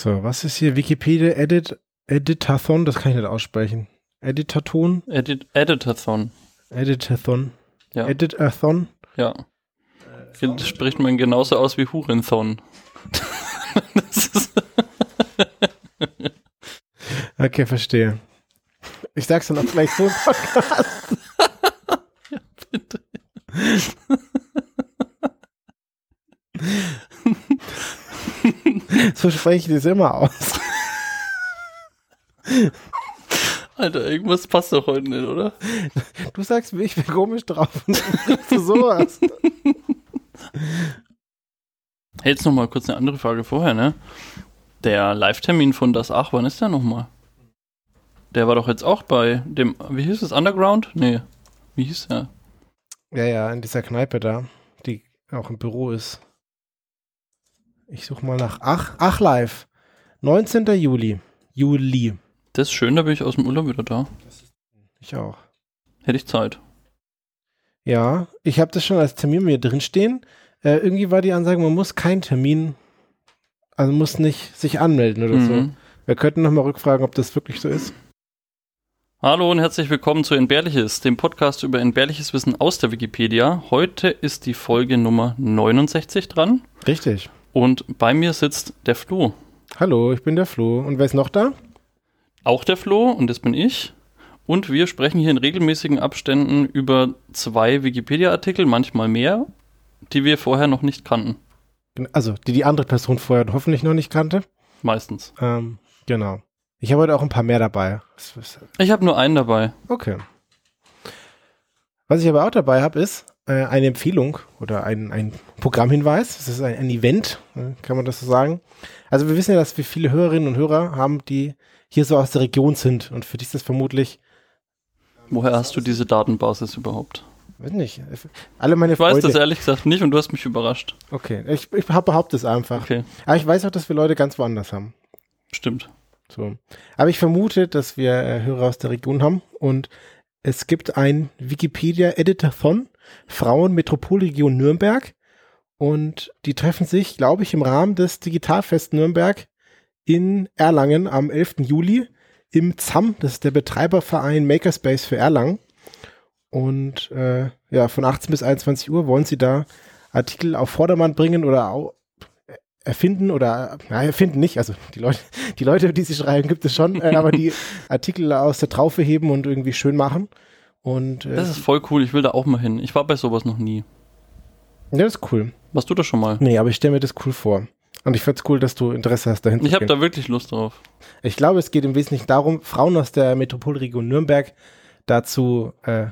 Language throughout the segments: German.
So, was ist hier? Wikipedia Edit, Editathon, das kann ich nicht aussprechen. Editaton? Edit, Editathon. Editathon. Ja. Editathon? Ja. Das spricht man genauso aus wie Hurenthon. Okay, verstehe. Ich sag's dann auch gleich so im Podcast. ja, bitte. So spreche ich das immer aus. Alter, irgendwas passt doch heute nicht, oder? Du sagst mir, ich bin komisch drauf und du sowas. Hey, jetzt noch mal kurz eine andere Frage vorher, ne? Der Live-Termin von Das Ach, wann ist der nochmal? Der war doch jetzt auch bei dem, wie hieß es, Underground? Nee, wie hieß der? Ja, ja, in dieser Kneipe da, die auch im Büro ist. Ich suche mal nach Ach, Ach Live. 19. Juli. Juli. Das ist schön, da bin ich aus dem Urlaub wieder da. Ich auch. Hätte ich Zeit. Ja, ich habe das schon als Termin mir drinstehen. Äh, irgendwie war die Ansage, man muss keinen Termin, also muss nicht sich anmelden oder so. Mhm. Wir könnten nochmal rückfragen, ob das wirklich so ist. Hallo und herzlich willkommen zu Entbehrliches, dem Podcast über entbehrliches Wissen aus der Wikipedia. Heute ist die Folge Nummer 69 dran Richtig. Und bei mir sitzt der Flo. Hallo, ich bin der Flo. Und wer ist noch da? Auch der Flo und das bin ich. Und wir sprechen hier in regelmäßigen Abständen über zwei Wikipedia-Artikel, manchmal mehr, die wir vorher noch nicht kannten. Also, die die andere Person vorher hoffentlich noch nicht kannte. Meistens. Ähm, genau. Ich habe heute auch ein paar mehr dabei. Ich habe nur einen dabei. Okay. Was ich aber auch dabei habe, ist äh, eine Empfehlung oder ein, ein Programmhinweis. Das ist ein, ein Event, äh, kann man das so sagen. Also wir wissen ja, dass wir viele Hörerinnen und Hörer haben, die hier so aus der Region sind. Und für die ist das vermutlich, Woher hast du diese Datenbasis überhaupt? weiß nicht, alle meine Ich weiß Freunde. das ehrlich gesagt nicht und du hast mich überrascht. okay, ich, ich behaupte es einfach. Okay, Aber ich weiß auch, dass wir Leute ganz woanders haben. stimmt. So. Aber ich vermute, dass wir äh, Hörer aus der Region haben und es gibt ein Wikipedia Editathon Frauen Metropolregion Nürnberg und die treffen sich, glaube ich, im Rahmen des Digitalfest Nürnberg in Erlangen am 11. Juli im ZAM, das ist der Betreiberverein Makerspace für Erlangen. Und äh, ja, von 18 bis 21 Uhr wollen sie da Artikel auf Vordermann bringen oder au erfinden oder na, erfinden nicht, also die Leute, die Leute, die sie schreiben, gibt es schon, äh, aber die Artikel aus der Traufe heben und irgendwie schön machen. Und äh, Das ist voll cool, ich will da auch mal hin. Ich war bei sowas noch nie. ja, das ist cool. Warst du das schon mal? Nee, aber ich stelle mir das cool vor. Und ich find's cool, dass du Interesse hast, dahin Ich habe da wirklich Lust drauf. Ich glaube, es geht im Wesentlichen darum, Frauen aus der Metropolregion Nürnberg dazu äh,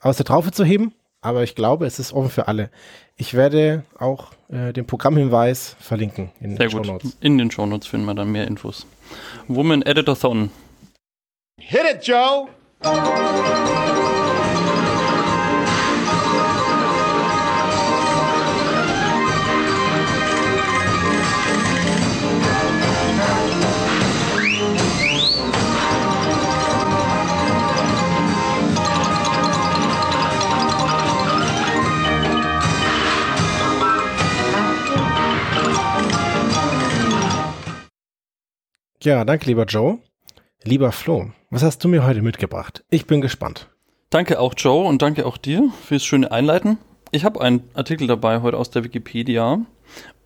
aus der Traufe zu heben. Aber ich glaube, es ist offen für alle. Ich werde auch äh, den Programmhinweis verlinken in Sehr den gut. Shownotes. In den Shownotes finden wir dann mehr Infos. Woman Editathon. Hit it, Joe! Ja, danke, lieber Joe. Lieber Flo, was hast du mir heute mitgebracht? Ich bin gespannt. Danke auch Joe und danke auch dir fürs schöne Einleiten. Ich habe einen Artikel dabei heute aus der Wikipedia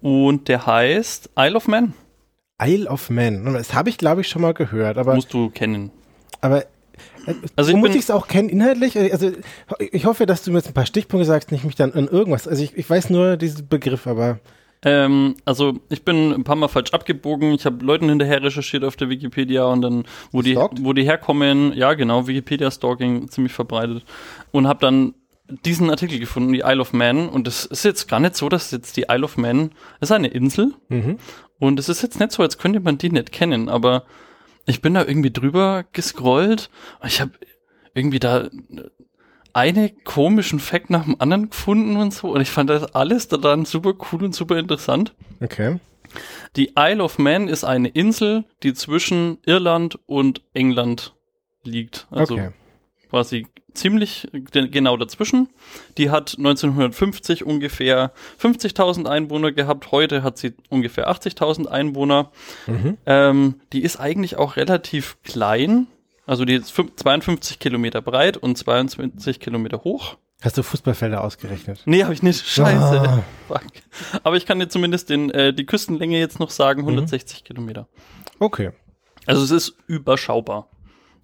und der heißt Isle of Man. Isle of Man. Das habe ich, glaube ich, schon mal gehört, aber, Musst du kennen. aber äh, Also muss ich es auch kennen inhaltlich. Also ich hoffe, dass du mir jetzt ein paar Stichpunkte sagst, nicht mich dann an irgendwas. Also ich, ich weiß nur diesen Begriff, aber Ähm, also ich bin ein paar Mal falsch abgebogen. Ich habe Leuten hinterher recherchiert auf der Wikipedia und dann, wo die, wo die herkommen, ja genau, Wikipedia-Stalking ziemlich verbreitet und habe dann diesen Artikel gefunden, die Isle of Man. Und es ist jetzt gar nicht so, dass jetzt die Isle of Man, ist eine Insel mhm. und es ist jetzt nicht so, als könnte man die nicht kennen, aber ich bin da irgendwie drüber gescrollt. Ich habe irgendwie da einen komischen Fact nach dem anderen gefunden und so. Und ich fand das alles daran super cool und super interessant. okay. Die Isle of Man ist eine Insel, die zwischen Irland und England liegt. Also okay. quasi ziemlich ge- genau dazwischen. Die hat 1950 ungefähr 50.000 Einwohner gehabt. Heute hat sie ungefähr 80.000 Einwohner. Ähm, die ist eigentlich auch relativ klein. Also die ist fün- 52 Kilometer breit und 22 Kilometer hoch. Hast du Fußballfelder ausgerechnet? Nee, habe ich nicht. Scheiße. Fuck. Aber ich kann dir zumindest den, äh, die Küstenlänge jetzt noch sagen, 160 Kilometer. Okay. Also es ist überschaubar.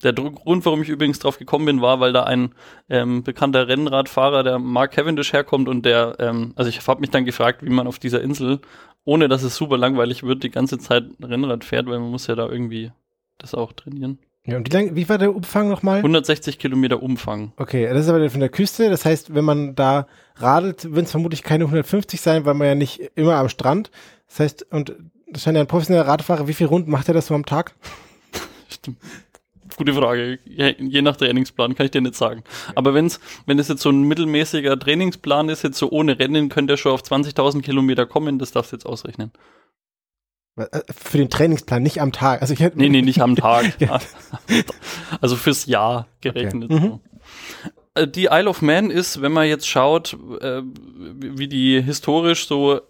Der Grund, warum ich übrigens drauf gekommen bin, war, weil da ein ähm, bekannter Rennradfahrer, der Mark Cavendish, herkommt und der, ähm, also ich habe mich dann gefragt, wie man auf dieser Insel, ohne dass es super langweilig wird, die ganze Zeit Rennrad fährt, weil man muss ja da irgendwie das auch trainieren. Ja, und wie, lang, wie war der Umfang nochmal? 160 Kilometer Umfang. Okay, das ist aber von der Küste. Das heißt, wenn man da radelt, würden es vermutlich keine 150 sein, weil man ja nicht immer am Strand. Das heißt, und das scheint ja ein professioneller Radfahrer. Wie viele Runden macht er das so am Tag? Stimmt. Gute Frage. Je, je nach Trainingsplan kann ich dir nicht sagen. Aber wenn's, wenn es jetzt so ein mittelmäßiger Trainingsplan ist, jetzt so ohne Rennen, könnte er schon auf 20.000 Kilometer kommen. Das darfst du jetzt ausrechnen. Äh, Für den Trainingsplan, nicht am Tag. Also ich hätte, Nee, nee, nicht am Tag. Ja. Also fürs Jahr gerechnet. Okay. Mhm. Äh, Die Isle of Man ist, wenn man jetzt schaut, äh, wie die historisch so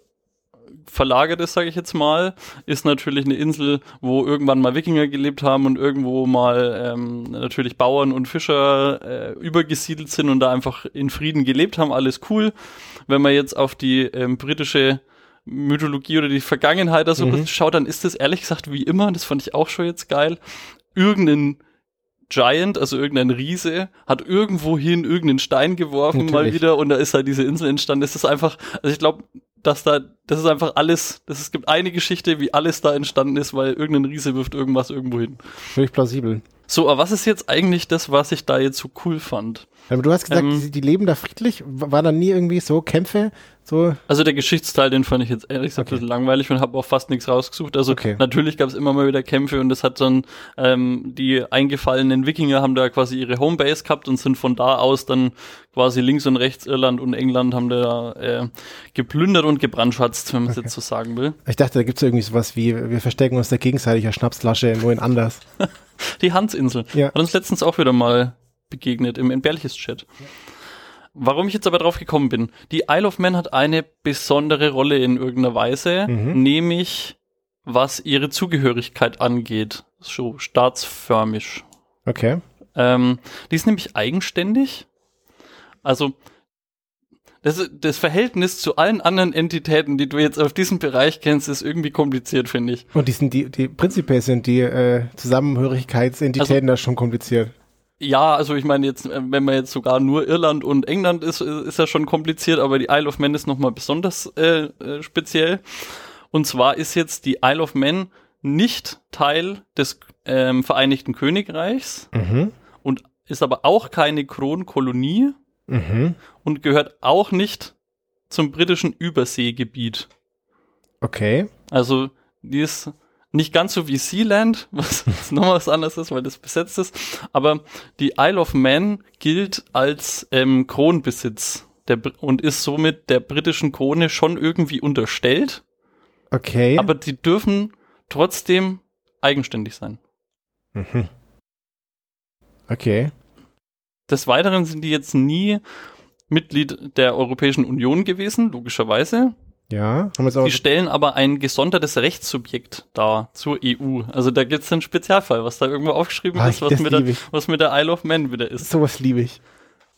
verlagert ist, sage ich jetzt mal, ist natürlich eine Insel, wo irgendwann mal Wikinger gelebt haben und irgendwo mal ähm, natürlich Bauern und Fischer äh, übergesiedelt sind und da einfach in Frieden gelebt haben, alles cool. Wenn man jetzt auf die ähm, britische Mythologie oder die Vergangenheit da so bisschen schaut, dann ist das ehrlich gesagt wie immer, das fand ich auch schon jetzt geil, irgendein Giant, also irgendein Riese, hat irgendwohin irgendeinen Stein geworfen mal Natürlich. wieder und da ist halt diese Insel entstanden. Das ist einfach, also ich glaube, dass da, das ist einfach alles, das, es gibt eine Geschichte, wie alles da entstanden ist, weil irgendein Riese wirft irgendwas irgendwo hin. völlig plausibel. So, aber was ist jetzt eigentlich das, was ich da jetzt so cool fand? Aber du hast gesagt, Ähm, die, die leben da friedlich. War da nie irgendwie so Kämpfe? So, Also der Geschichtsteil, den fand ich jetzt ehrlich gesagt Okay. ein bisschen langweilig und habe auch fast nichts rausgesucht. Also Okay. natürlich gab es immer mal wieder Kämpfe und das hat dann ähm, die eingefallenen Wikinger haben da quasi ihre Homebase gehabt und sind von da aus dann quasi links und rechts Irland und England haben da äh, geplündert und gebrandschatzt, wenn man es jetzt so sagen will. ich dachte, da gibt es irgendwie sowas wie, wir verstecken uns da gegenseitig als Schnapsflasche, nur in anders. Die Hansinsel. Ja. Hat uns letztens auch wieder mal begegnet im Entbehrliches-Chat. Warum ich jetzt aber drauf gekommen bin, die Isle of Man hat eine besondere Rolle in irgendeiner Weise, Mhm. nämlich was ihre Zugehörigkeit angeht. So staatsförmig. Okay. Ähm, die ist nämlich eigenständig. Also das, das Verhältnis zu allen anderen Entitäten, die du jetzt auf diesem Bereich kennst, ist irgendwie kompliziert, finde ich. Und die sind die, die prinzipiell sind die äh, Zusammenhörigkeitsentitäten da schon kompliziert. Ja, also ich meine jetzt, äh, wenn man jetzt sogar nur Irland und England ist, äh, ist ja schon kompliziert, aber die Isle of Man ist nochmal besonders äh, äh, speziell. Und zwar ist jetzt die Isle of Man nicht Teil des ähm, Vereinigten Königreichs Mhm. und ist aber auch keine Kronkolonie Mhm. und gehört auch nicht zum britischen Überseegebiet. Okay. Also die ist nicht ganz so wie Sealand, was noch was anderes ist, weil das besetzt ist. Aber die Isle of Man gilt als ähm, Kronbesitz der, und ist somit der britischen Krone schon irgendwie unterstellt. Okay. Aber die dürfen trotzdem eigenständig sein. mhm. Okay. Des Weiteren sind die jetzt nie Mitglied der Europäischen Union gewesen, logischerweise. Ja. Haben wir jetzt auch. Die stellen aber ein gesondertes Rechtssubjekt dar zur EU. Also da gibt es einen Spezialfall, was da irgendwo aufgeschrieben Ah, ist, was mit, der, was mit der Isle of Man wieder ist. Sowas liebe ich.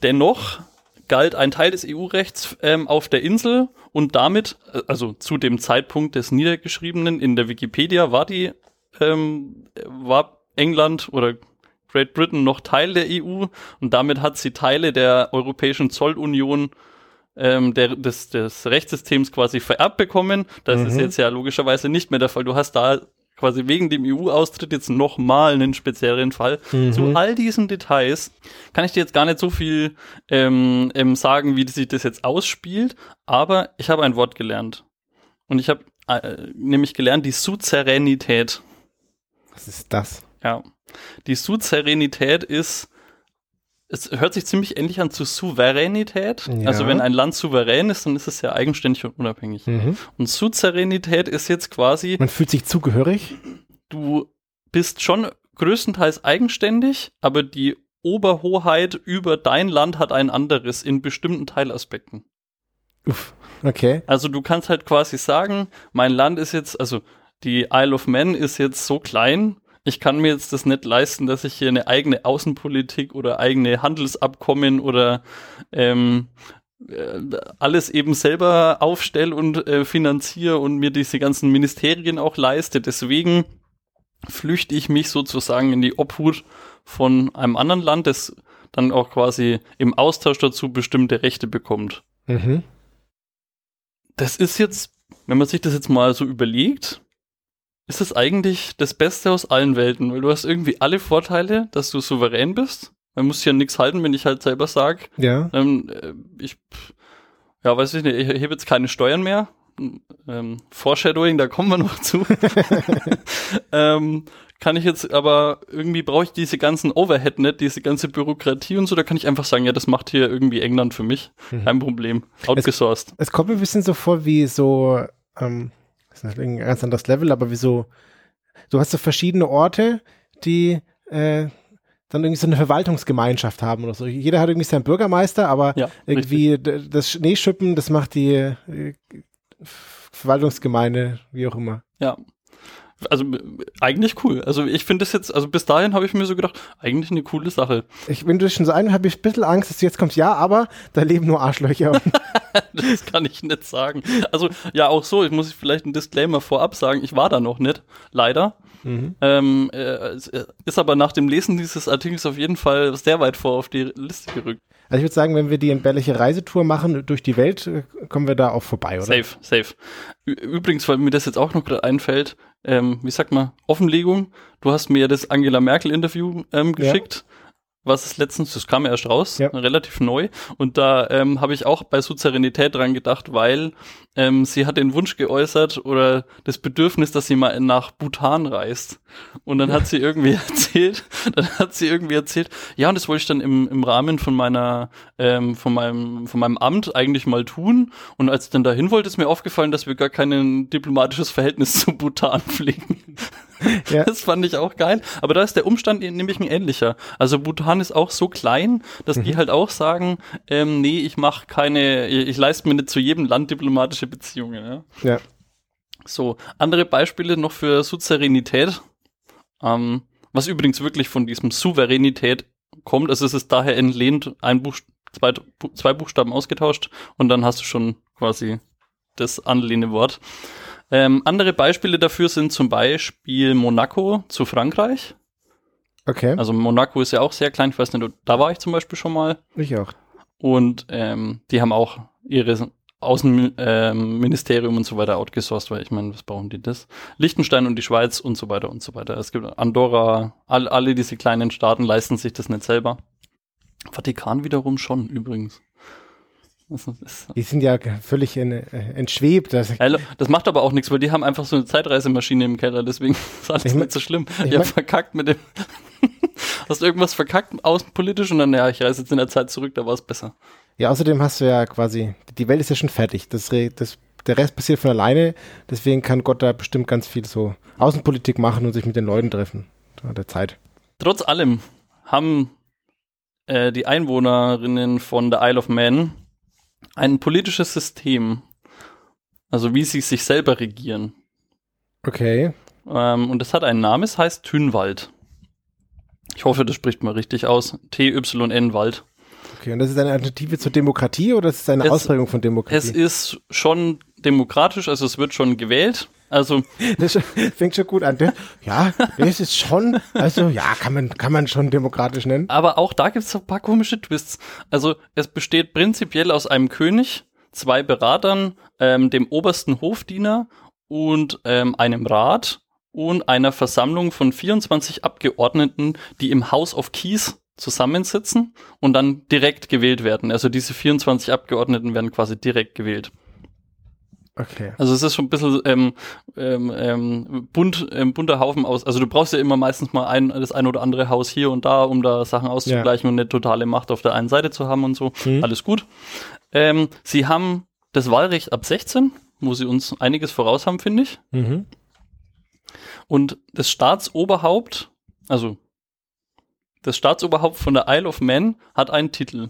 Dennoch galt ein Teil des EU-Rechts ähm, auf der Insel und damit, äh, also zu dem Zeitpunkt des Niedergeschriebenen in der Wikipedia war die, ähm, war England oder Great Britain noch Teil der EU und damit hat sie Teile der Europäischen Zollunion ähm, der, des, des Rechtssystems quasi vererbt bekommen. Das ist Mhm. jetzt ja logischerweise nicht mehr der Fall. Du hast da quasi wegen dem EU-Austritt jetzt nochmal einen speziellen Fall. Mhm. Zu all diesen Details kann ich dir jetzt gar nicht so viel ähm, ähm, sagen, wie sich das jetzt ausspielt, aber ich habe ein Wort gelernt. Und ich habe äh, nämlich gelernt, die Suzeränität. Was ist das? Ja. Die Suzeränität ist, es hört sich ziemlich ähnlich an zu Souveränität. Ja. Also wenn ein Land souverän ist, dann ist es ja eigenständig und unabhängig. Mhm. Und Suzeränität ist jetzt quasi, Man fühlt sich zugehörig. du bist schon größtenteils eigenständig, aber die Oberhoheit über dein Land hat ein anderes in bestimmten Teilaspekten. Uff, okay. Also du kannst halt quasi sagen, mein Land ist jetzt, also die Isle of Man ist jetzt so klein, ich kann mir jetzt das nicht leisten, dass ich hier eine eigene Außenpolitik oder eigene Handelsabkommen oder ähm, äh, alles eben selber aufstelle und äh, finanziere und mir diese ganzen Ministerien auch leiste. Deswegen flüchte ich mich sozusagen in die Obhut von einem anderen Land, das dann auch quasi im Austausch dazu bestimmte Rechte bekommt. Mhm. Das ist jetzt, wenn man sich das jetzt mal so überlegt, ist es eigentlich das Beste aus allen Welten, weil du hast irgendwie alle Vorteile, dass du souverän bist. Man muss ja nichts halten, wenn ich halt selber sag, Ja. ähm, äh, ich, ja, weiß ich nicht, ich hebe jetzt keine Steuern mehr. Ähm, Foreshadowing, da kommen wir noch zu. ähm, kann ich jetzt, aber irgendwie brauche ich diese ganzen Overhead nicht, diese ganze Bürokratie und so, da kann ich einfach sagen, ja, das macht hier irgendwie England für mich. Kein Problem. Outgesourced. Es kommt mir ein bisschen so vor wie so, ähm, das ist ein ganz anderes Level, aber wie so, du hast so verschiedene Orte, die äh, dann irgendwie so eine Verwaltungsgemeinschaft haben oder so. Jeder hat irgendwie seinen Bürgermeister, aber Ja, irgendwie d- das Schneeschippen, das macht die äh, Verwaltungsgemeinde, wie auch immer. Ja. Also äh, eigentlich cool. Also ich finde das jetzt, also bis dahin habe ich mir so gedacht, eigentlich eine coole Sache. Ich, wenn du das schon so ein, habe ich ein bisschen Angst, dass du jetzt kommst, ja, aber da leben nur Arschlöcher. Das kann ich nicht sagen. Also ja, auch so, ich muss vielleicht einen Disclaimer vorab sagen, ich war da noch nicht, leider. mhm. Ähm, äh, es ist aber nach dem Lesen dieses Artikels auf jeden Fall sehr weit vor auf die Liste gerückt. Also ich würde sagen, wenn wir die entbehrliche Reisetour machen durch die Welt, äh, kommen wir da auch vorbei, oder? Safe, safe. Übrigens, weil mir das jetzt auch noch gerade einfällt, ähm, wie sagt man, Offenlegung. Du hast mir ja das Angela Merkel Interview ähm, Ja. Was ist letztens, das kam ja erst raus, Ja. relativ neu. Und da ähm, habe ich auch bei Souveränität dran gedacht, weil ähm, sie hat den Wunsch geäußert oder das Bedürfnis, dass sie mal nach Bhutan reist. Und dann hat sie irgendwie erzählt, dann hat sie irgendwie erzählt, ja, und das wollte ich dann im, im Rahmen von meiner, ähm, von meinem, von meinem Amt eigentlich mal tun. Und als ich dann dahin wollte, ist mir aufgefallen, dass wir gar kein diplomatisches Verhältnis zu Bhutan pflegen. Ja. Das fand ich auch geil. Aber da ist der Umstand nämlich ein ähnlicher. Also Bhutan ist auch so klein, dass die halt auch sagen, ähm, nee, ich mache keine, ich, leiste mir nicht zu jedem Land diplomatische Beziehungen. Ja? Ja. So, andere Beispiele noch für Souveränität. Ähm, was übrigens wirklich von diesem Souveränität kommt. Also es ist daher entlehnt, ein Buch, zwei, zwei Buchstaben ausgetauscht und dann hast du schon quasi das anlehnende Wort. Ähm, andere Beispiele dafür sind zum Beispiel Monaco zu Frankreich. Okay, Also Monaco ist ja auch sehr klein, ich weiß nicht, da war ich zum Beispiel schon mal. ich auch. Und ähm, die haben auch ihre Außenministerium und so weiter outgesourced, weil ich meine, was brauchen die das? Liechtenstein und die Schweiz und so weiter und so weiter. Es gibt Andorra, all, alle diese kleinen Staaten leisten sich das nicht selber. Vatikan wiederum schon, übrigens. Die sind ja völlig in, äh, entschwebt. Das, das macht aber auch nichts, weil die haben einfach so eine Zeitreisemaschine im Keller, deswegen ist alles Ich mein- nicht so schlimm. ich mein- verkackt mit dem. Hast du irgendwas verkackt außenpolitisch und dann, ja, ich reise jetzt in der Zeit zurück, da war es besser. ja, außerdem hast du ja quasi, die Welt ist ja schon fertig. Das, das, der Rest passiert von alleine. Deswegen kann Gott da bestimmt ganz viel so Außenpolitik machen und sich mit den Leuten treffen. Der Zeit. Trotz allem haben äh, die Einwohnerinnen von der Isle of Man ein politisches System, also wie sie sich selber regieren. Okay. Ähm, und das hat einen Namen, es heißt Thünwald. Ich hoffe, das spricht mal richtig aus. T-Y-N Wald. Okay. Und das ist eine Alternative zur Demokratie oder ist es eine Es- Ausprägung von Es Demokratie? ist schon demokratisch, also es wird schon gewählt. Also Das fängt schon gut an. Ja, das ist schon, also ja, kann man, kann man schon demokratisch nennen. Aber auch da gibt es ein paar komische Twists. Also es besteht prinzipiell aus einem König, zwei Beratern, ähm, dem obersten Hofdiener und ähm, einem Rat und einer Versammlung von 24 Abgeordneten, die im House of Keys zusammensitzen und dann direkt gewählt werden. Also diese 24 Abgeordneten werden quasi direkt gewählt. Okay. Also es ist schon ein bisschen ähm, ähm, ähm, bunt, ähm, bunter Haufen aus. Also du brauchst ja immer meistens mal ein, das ein oder andere Haus hier und da, um da Sachen auszugleichen und eine totale Macht auf der einen Seite zu haben und so. Mhm. Alles gut. Ähm, sie haben das Wahlrecht ab 16, wo sie uns einiges voraus haben, finde ich. Mhm. Und das Staatsoberhaupt, also das Staatsoberhaupt von der Isle of Man hat einen Titel.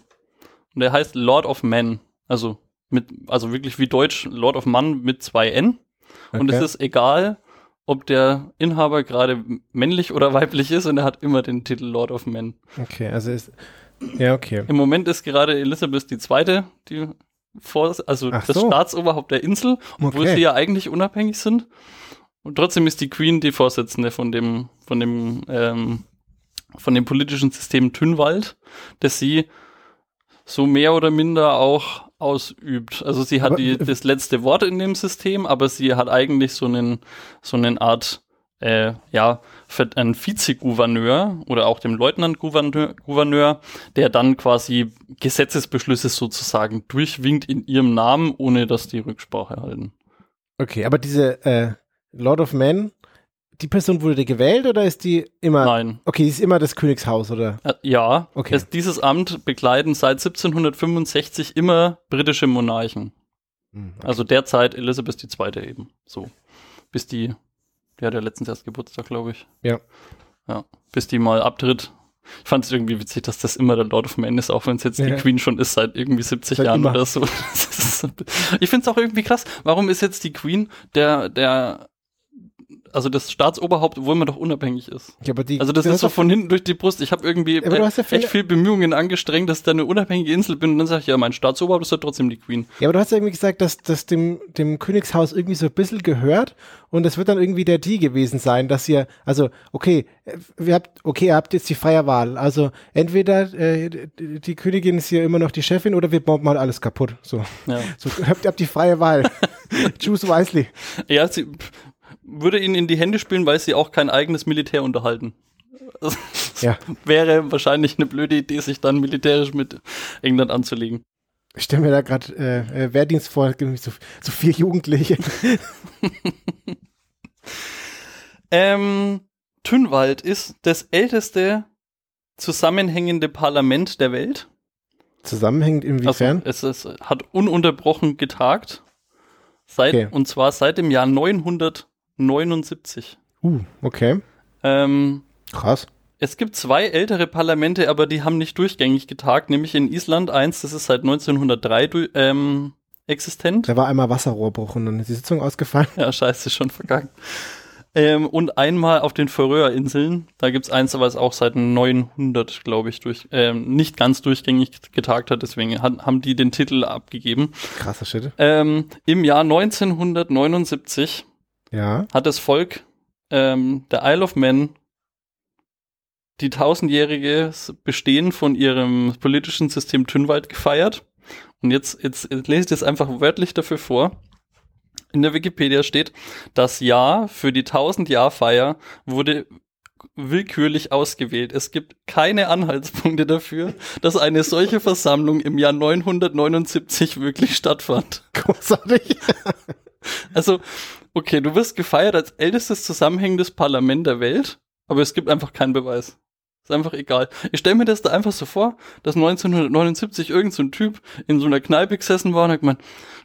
Und der heißt Lord of Man. Also mit, also wirklich wie Deutsch Lord of Man mit zwei N. Und Okay. es ist egal, ob der Inhaber gerade männlich oder weiblich ist und er hat immer den Titel Lord of Man. Okay, also ist. Ja, okay. Im Moment ist gerade Elisabeth II. die vor, also Ach das so. Staatsoberhaupt der Insel, obwohl Okay. sie ja eigentlich unabhängig sind. Und trotzdem ist die Queen die Vorsitzende von dem, von dem, ähm, von dem politischen System Tynwald, das sie so mehr oder minder auch ausübt. Also sie hat Aber- die, das letzte Wort in dem System, aber sie hat eigentlich so einen, so einen Art, äh, ja, einen Vizegouverneur oder auch dem Leutnantgouverneur, Gouverneur, der dann quasi Gesetzesbeschlüsse sozusagen durchwinkt in ihrem Namen, ohne dass die Rücksprache halten. Okay, aber diese äh, Lord of Men, die Person wurde gewählt oder ist die immer. Nein. Okay, die ist immer das Königshaus, oder? Äh, ja, Okay. es, dieses Amt bekleiden seit 1765 immer britische Monarchen. Hm, Also derzeit Elisabeth II. eben. So. Bis die, die hat ja letztens erst Geburtstag, glaube ich. Ja. Ja. Bis die mal abtritt. Ich fand es irgendwie witzig, dass das immer der Lord of Man ist, auch wenn es jetzt Ja. die Queen schon ist, seit irgendwie 70 Seit Jahren immer. oder so. Ich finde es auch irgendwie krass. Warum ist jetzt die Queen der, der, also das Staatsoberhaupt, obwohl man doch unabhängig ist? Ja, aber die, Also das ist doch- von hinten durch die Brust. Ich habe irgendwie ja äh, viele- echt viel Bemühungen angestrengt, dass ich da eine unabhängige Insel bin. Und dann sage ich, ja, mein Staatsoberhaupt ist ja trotzdem die Queen. Ja, aber du hast ja irgendwie gesagt, dass das dem, dem Königshaus irgendwie so ein bisschen gehört und das wird dann irgendwie der Deal gewesen sein, dass ihr, also, okay, wir habt, okay, ihr habt jetzt die freie Wahl. Also entweder äh, die die Königin ist hier immer noch die Chefin oder wir bomben mal alles kaputt. So, Ja, so habt ihr habt die freie Wahl. Choose wisely. ja sie würde ihnen in die Hände spielen, weil sie auch kein eigenes Militär unterhalten. Das Ja. wäre wahrscheinlich eine blöde Idee, sich dann militärisch mit England anzulegen. Ich stelle mir da gerade äh, äh, Wehrdienst vor, so, so vier Jugendliche. Ähm, Tynwald ist das älteste zusammenhängende Parlament der Welt. Zusammenhängend inwiefern? Also es, es hat ununterbrochen getagt. Seit, Okay. Und zwar seit dem Jahr 979. uh, okay. Ähm, Krass. es gibt zwei ältere Parlamente, aber die haben nicht durchgängig getagt, nämlich in Island eins, das ist seit 1903 du, ähm, existent. Da war einmal Wasserrohrbruch und dann ist die Sitzung ausgefallen. Ja, scheiße, schon vergangen. Ähm, und einmal auf den Färöerinseln, da gibt's eins, aber es auch seit 900, glaube ich, durch, ähm, nicht ganz durchgängig getagt hat, deswegen han- haben die den Titel abgegeben. Krasser Shit. Ähm, Im Jahr 1979 Ja. hat das Volk ähm, der Isle of Man die tausendjährige Bestehen von ihrem politischen System Tynwald gefeiert. Und jetzt, jetzt, jetzt lese ich das einfach wörtlich dafür vor. In der Wikipedia steht, das Jahr für die 1000-Jahr-Feier wurde willkürlich ausgewählt. Es gibt keine Anhaltspunkte dafür, dass eine solche Versammlung im Jahr 979 wirklich stattfand. Großartig. Also, okay, du wirst gefeiert als ältestes zusammenhängendes Parlament der Welt, aber es gibt einfach keinen Beweis. Ist einfach egal. Ich stelle mir das da einfach so vor, dass 1979 irgend so ein Typ in so einer Kneipe gesessen war und hat gemeint,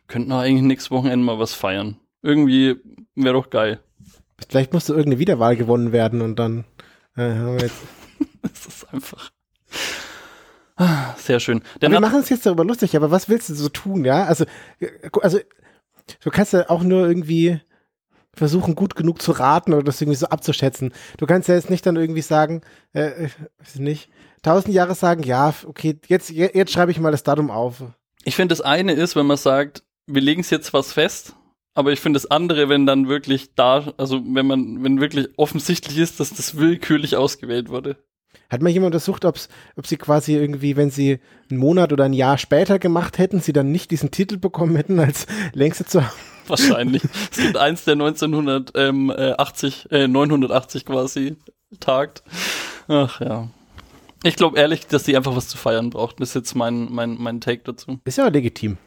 könnten wir eigentlich nächstes Wochenende mal was feiern. Irgendwie wäre doch geil. Vielleicht musste irgendeine Wiederwahl gewonnen werden und dann äh, haben wir jetzt. Das ist einfach. Ah, Sehr schön. Wir machen uns jetzt darüber lustig, aber was willst du so tun, ja? Also, äh, also du kannst ja auch nur irgendwie versuchen, gut genug zu raten oder das irgendwie so abzuschätzen. Du kannst ja jetzt nicht dann irgendwie sagen, äh, äh, weiß ich nicht, tausend Jahre sagen, ja, okay, jetzt, je- jetzt schreibe ich mal das Datum auf. Ich finde, das eine ist, wenn man sagt, wir legen es jetzt was fest, aber ich finde das andere, wenn dann wirklich da, also wenn man, wenn wirklich offensichtlich ist, dass das willkürlich ausgewählt wurde. Hat mal jemand untersucht, ob's, ob sie quasi irgendwie, wenn sie einen Monat oder ein Jahr später gemacht hätten, sie dann nicht diesen Titel bekommen hätten, als längste zu haben? Wahrscheinlich. es gibt eins, der 1980, äh, 980 quasi tagt. Ach ja. Ich glaube ehrlich, dass die einfach was zu feiern braucht. Das ist jetzt mein, mein, mein Take dazu. Ist ja legitim.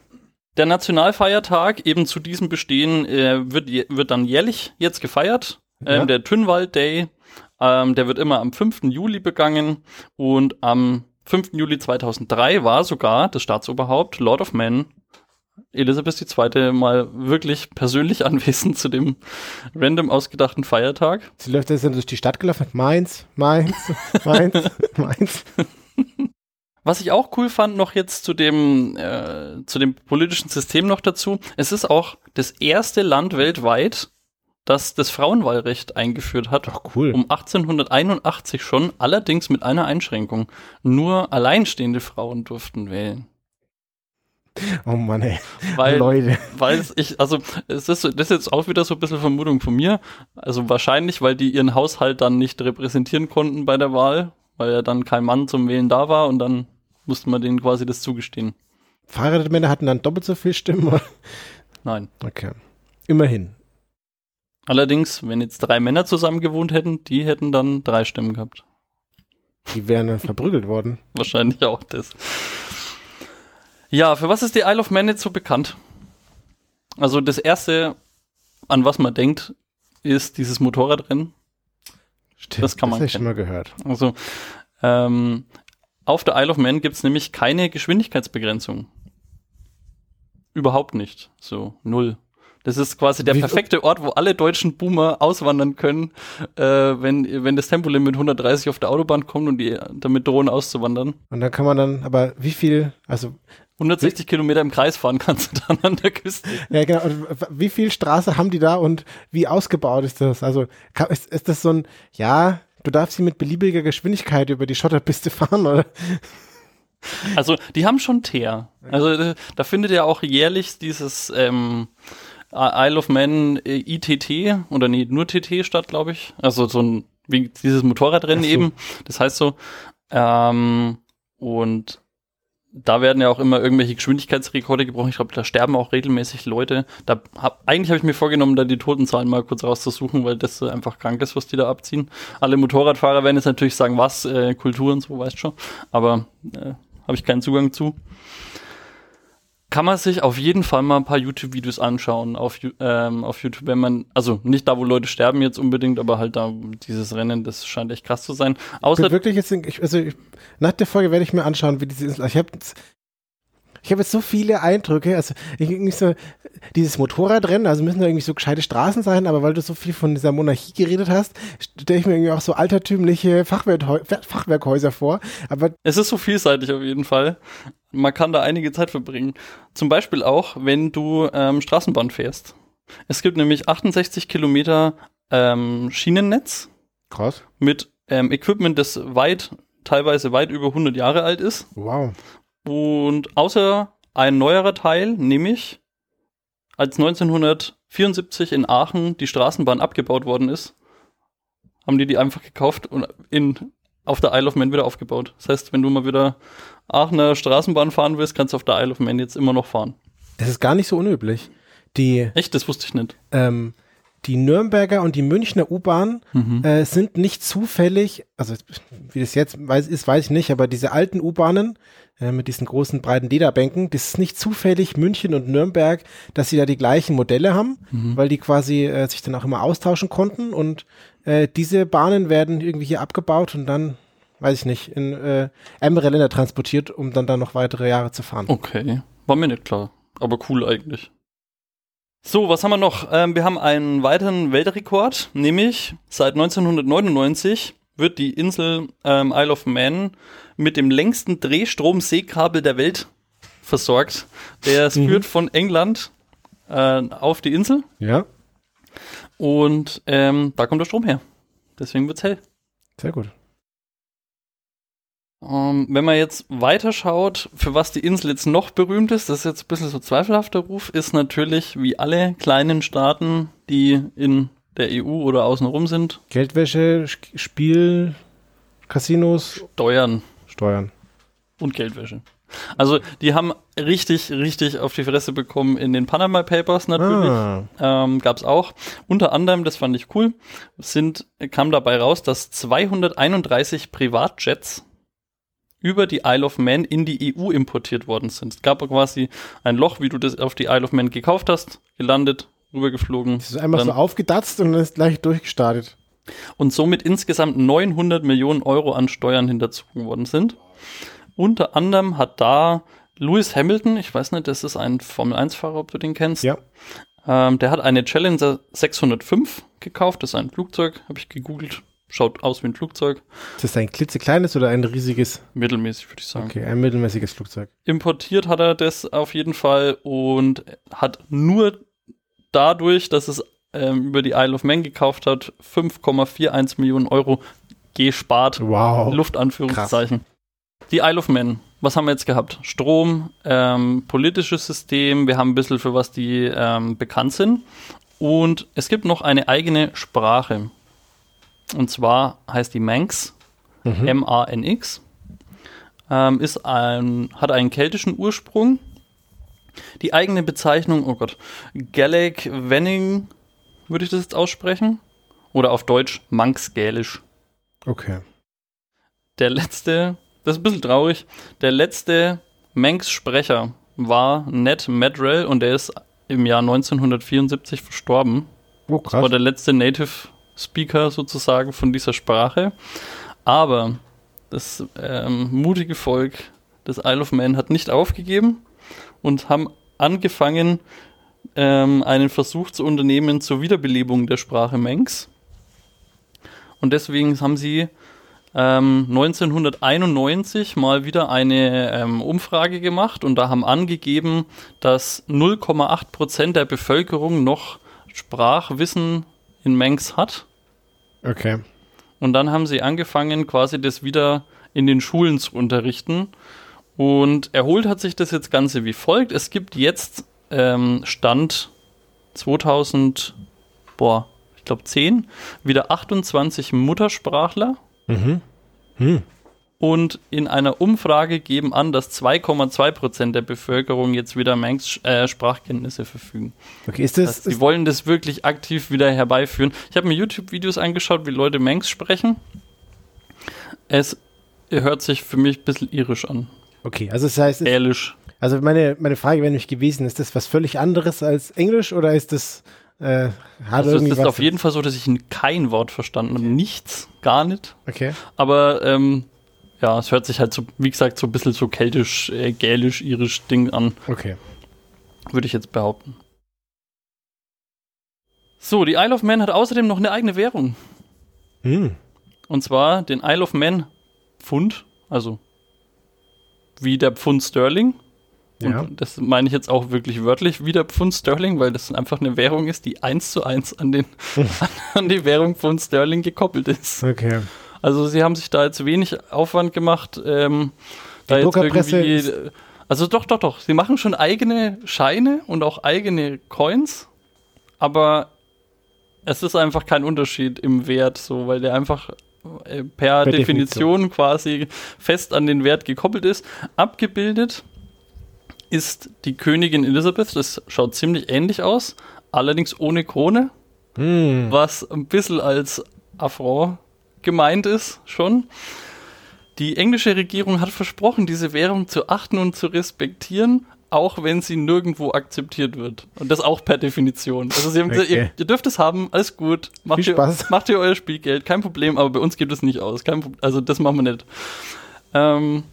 Der Nationalfeiertag eben zu diesem Bestehen äh, wird, wird dann jährlich jetzt gefeiert. Ähm, Ja. Der Tynwald Day, ähm, der wird immer am 5. Juli begangen und am 5. Juli 2003 war sogar das Staatsoberhaupt Lord of Man Elisabeth II. mal wirklich persönlich anwesend zu dem random ausgedachten Feiertag. Sie läuft jetzt dann durch die Stadt gelaufen. Mainz, Mainz, Mainz, Mainz. Was ich auch cool fand, noch jetzt zu dem, äh, zu dem politischen System noch dazu, es ist auch das erste Land weltweit, das das Frauenwahlrecht eingeführt hat. Ach cool. Um 1881 schon, allerdings mit einer Einschränkung. Nur alleinstehende Frauen durften wählen. Oh Mann, ey. Weil, Leute. weil ich, also es ist, das ist jetzt auch wieder so ein bisschen Vermutung von mir. Also wahrscheinlich, weil die ihren Haushalt dann nicht repräsentieren konnten bei der Wahl, weil ja dann kein Mann zum Wählen da war und dann musste man denen quasi das zugestehen. Verheiratete Männer hatten dann doppelt so viel Stimmen. oder? Nein. Okay. Immerhin. Allerdings, wenn jetzt drei Männer zusammen gewohnt hätten, die hätten dann drei Stimmen gehabt. Die wären dann verprügelt worden. Wahrscheinlich auch das. Ja, für was ist die Isle of Man jetzt so bekannt? Also das erste, an was man denkt, ist dieses Motorradrennen. Stimmt, Das kann man Das ich schon mal gehört. Also ähm, auf der Isle of Man gibt es nämlich keine Geschwindigkeitsbegrenzung. Überhaupt nicht. So, null. Das ist quasi der Wie- perfekte Ort, wo alle deutschen Boomer auswandern können, äh, wenn, wenn das Tempolimit 130 auf der Autobahn kommt und die damit drohen auszuwandern. Und dann kann man dann, aber wie viel, also, 160 Kilometer im Kreis fahren kannst du dann an der Küste. ja genau, und wie viel Straße haben die da und wie ausgebaut ist das? Also, ist, ist das so ein, ja, du darfst sie mit beliebiger Geschwindigkeit über die Schotterpiste fahren, oder? Also die haben schon Teer. Also da findet ja auch jährlich dieses ähm, Isle of Man äh, ITT oder nee, nur TT statt, glaube ich. Also so ein wie dieses Motorradrennen so. eben. Das heißt so. Ähm, und da werden ja auch immer irgendwelche Geschwindigkeitsrekorde gebrochen. Ich glaube, da sterben auch regelmäßig Leute. Da hab, eigentlich habe ich mir vorgenommen, da die Totenzahlen mal kurz rauszusuchen, weil das einfach krank ist, was die da abziehen. Alle Motorradfahrer werden jetzt natürlich sagen, was, äh, Kultur und so, weißt schon. Aber äh, habe ich keinen Zugang zu. Kann man sich auf jeden Fall mal ein paar YouTube-Videos anschauen auf, ähm, auf YouTube, wenn man, also nicht da, wo Leute sterben jetzt unbedingt, aber halt da dieses Rennen, das scheint echt krass zu sein. Ich Außer bin wirklich jetzt, ich, also ich, nach der Folge werde ich mir anschauen, wie diese Insel, ich habe ich habe jetzt so viele Eindrücke, also ich, irgendwie so, dieses Motorradrennen, also müssen da irgendwie so gescheite Straßen sein, aber weil du so viel von dieser Monarchie geredet hast, stelle ich mir irgendwie auch so altertümliche Fachwerkhäu Fachwerkhäuser vor, aber Es ist so vielseitig auf jeden Fall. Man kann da einige Zeit verbringen. Zum Beispiel auch, wenn du ähm, Straßenbahn fährst. Es gibt nämlich 68 Kilometer ähm, Schienennetz krass, mit ähm, Equipment, das weit, teilweise weit über 100 Jahre alt ist. wow. Und außer ein neuerer Teil, nämlich als 1974 in Aachen die Straßenbahn abgebaut worden ist, haben die die einfach gekauft und in, auf der Isle of Man wieder aufgebaut. Das heißt, wenn du mal wieder Aachener Straßenbahn fahren willst, kannst du auf der Isle of Man jetzt immer noch fahren. Das ist gar nicht so unüblich. Die, Echt? Das wusste ich nicht. ähm, die Nürnberger und die Münchner U-Bahn Mhm. äh, sind nicht zufällig, also wie das jetzt weiß, ist, weiß ich nicht, aber diese alten U-Bahnen äh, mit diesen großen breiten Lederbänken, das ist nicht zufällig München und Nürnberg, dass sie da die gleichen Modelle haben, weil die quasi äh, sich dann auch immer austauschen konnten und äh, diese Bahnen werden irgendwie hier abgebaut und dann, weiß ich nicht, in äh, ärmere Länder transportiert, um dann da noch weitere Jahre zu fahren. Okay, war mir nicht klar. Aber cool eigentlich. So, was haben wir noch? Ähm, wir haben einen weiteren Weltrekord, nämlich seit 1999 wird die Insel ähm, Isle of Man mit dem längsten Drehstrom-Seekabel der Welt versorgt. Der Mhm. führt von England äh, auf die Insel Ja, und ähm, da kommt der Strom her. Deswegen wird's hell. sehr gut. Ähm, wenn man jetzt weiterschaut, für was die Insel jetzt noch berühmt ist, das ist jetzt ein bisschen so zweifelhafter Ruf, ist natürlich wie alle kleinen Staaten, die in der EU oder außenrum sind, Geldwäsche, Sch- Spiel, Casinos, Steuern Steuern. und Geldwäsche. Also die haben richtig, richtig auf die Fresse bekommen in den Panama Papers natürlich. Ah, ähm, gab es auch. Unter anderem, das fand ich cool, sind, kam dabei raus, dass 231 Privatjets über die Isle of Man in die EU importiert worden sind. Es gab quasi ein Loch, wie du das auf die Isle of Man gekauft hast, gelandet, rübergeflogen. das ist einfach so aufgedatzt und dann ist gleich durchgestartet. und somit insgesamt 900 Millionen Euro an Steuern hinterzogen worden sind. Unter anderem hat da Lewis Hamilton, ich weiß nicht, das ist ein Formel-1-Fahrer, ob du den kennst. Ja. Ähm, der hat eine Challenger 605 gekauft, das ist ein Flugzeug, habe ich gegoogelt. Schaut aus wie ein Flugzeug. Ist das ein klitzekleines oder ein riesiges? Mittelmäßig, würde ich sagen. Okay, ein mittelmäßiges Flugzeug. Importiert hat er das auf jeden Fall und hat nur dadurch, dass es ähm, über die Isle of Man gekauft hat, 5,41 Millionen Euro gespart. Wow. Luftanführungszeichen. Die Isle of Man. Was haben wir jetzt gehabt? Strom, ähm, politisches System, wir haben ein bisschen für was die ähm, bekannt sind. Und es gibt noch eine eigene Sprache. Und zwar heißt die Manx, Mhm. M-A-N-X. Ähm, ist ein, hat einen keltischen Ursprung. Die eigene Bezeichnung, oh Gott, Gaelic Wenning, würde ich das jetzt aussprechen? Oder auf Deutsch Manx-Gälisch. Okay. Der letzte, das ist ein bisschen traurig, der letzte Manx-Sprecher war Ned Madrell und der ist im Jahr 1974 verstorben. Oh, Das war krass. der letzte Native Speaker sozusagen von dieser Sprache. Aber das ähm, mutige Volk des Isle of Man hat nicht aufgegeben und haben angefangen, ähm, einen Versuch zu unternehmen zur Wiederbelebung der Sprache Manx. Und deswegen haben sie ähm, 1991 mal wieder eine ähm, Umfrage gemacht und da haben angegeben, dass 0,8 Prozent der Bevölkerung noch Sprachwissen in Manx hat. Okay. Und dann haben sie angefangen, quasi das wieder in den Schulen zu unterrichten. Und erholt hat sich das jetzt Ganze wie folgt. Es gibt jetzt ähm, Stand 2000, boah, ich glaube 10, wieder 28 Muttersprachler. Mhm. Hm. Und in einer Umfrage geben an, dass 2,2 Prozent der Bevölkerung jetzt wieder Manx-Sprachkenntnisse verfügen. Okay, ist Das das, heißt, sie wollen das wirklich aktiv wieder herbeiführen. Ich habe mir YouTube-Videos angeschaut, wie Leute Manx sprechen. Es hört sich für mich ein bisschen irisch an. okay, also das heißt, Älisch. also meine, meine Frage wäre nämlich gewesen, ist das was völlig anderes als Englisch oder ist das, äh, hat Also es ist auf jeden Fall so, dass ich kein Wort verstanden habe. Nichts, gar nicht. okay. Aber ähm, ja, es hört sich halt so, wie gesagt, so ein bisschen so keltisch, äh, gälisch, irisch Ding an. Okay. würde ich jetzt behaupten. So, die Isle of Man hat außerdem noch eine eigene Währung. Hm. Und zwar den Isle of Man Pfund, also wie der Pfund Sterling. Ja. Und das meine ich jetzt auch wirklich wörtlich wie der Pfund Sterling, weil das einfach eine Währung ist, die eins zu eins an, den, an, an die Währung Pfund Sterling gekoppelt ist. Okay. Also sie haben sich da jetzt wenig Aufwand gemacht, ähm, da Die jetzt irgendwie. Also doch, doch, doch. Sie machen schon eigene Scheine und auch eigene Coins, aber es ist einfach kein Unterschied im Wert, so, weil der einfach äh, per, Per Definition, quasi fest an den Wert gekoppelt ist. Abgebildet ist die Königin Elizabeth, das schaut ziemlich ähnlich aus, allerdings ohne Krone Hm. was ein bisschen als Affront gemeint ist schon. Die englische Regierung hat versprochen, diese Währung zu achten und zu respektieren, auch wenn sie nirgendwo akzeptiert wird. Und das auch per Definition. Also sie haben gesagt, Okay. ihr, ihr dürft es haben, alles gut, macht Viel ihr, Spaß. macht ihr euer Spielgeld, kein Problem, aber bei uns gibt es nicht aus. Kein, also das machen wir nicht. Ähm,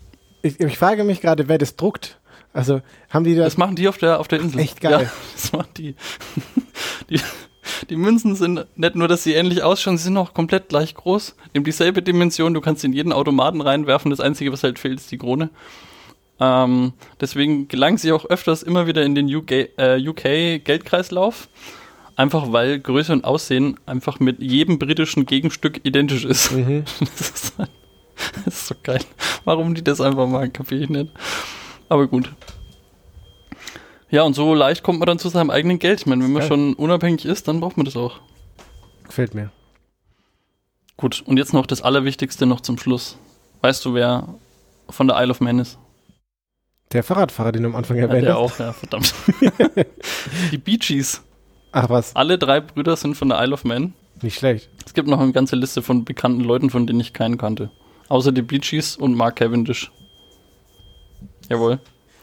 Ich, ich frage mich gerade, wer das druckt. Also haben die das? Das machen die auf der, auf der Insel. Echt geil. Ja, das machen die. die. Die Münzen sind nicht nur, dass sie ähnlich ausschauen, sie sind auch komplett gleich groß. Nehmen dieselbe Dimension, du kannst in jeden Automaten reinwerfen. Das Einzige, was halt fehlt, ist die Krone. Ähm, deswegen gelangen sie auch öfters immer wieder in den UK, äh, UK Geldkreislauf. Einfach weil Größe und Aussehen einfach mit jedem britischen Gegenstück identisch ist. Mhm. Das ist, das ist so geil. Warum die das einfach machen, kapiere ich nicht. Aber gut. Ja, und so leicht kommt man dann zu seinem eigenen Geld. Ich meine, wenn man schon unabhängig ist, dann braucht man das auch. Gefällt mir. Gut, und jetzt noch das Allerwichtigste noch zum Schluss. Weißt du, wer von der Isle of Man ist? Der Fahrradfahrer, den du am Anfang Ja, erwähnt der hast. auch, ja, verdammt. Die Bee Gees. Ach was, Alle drei Brüder sind von der Isle of Man. nicht schlecht. Es gibt noch eine ganze Liste von bekannten Leuten, von denen ich keinen kannte. Außer die Bee Gees und Mark Cavendish. Jawohl.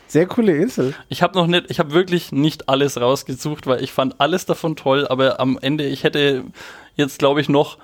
Sehr coole Insel. Ich habe noch nicht, ich habe wirklich nicht alles rausgesucht, weil ich fand alles davon toll, aber am Ende, ich hätte jetzt, glaube ich, noch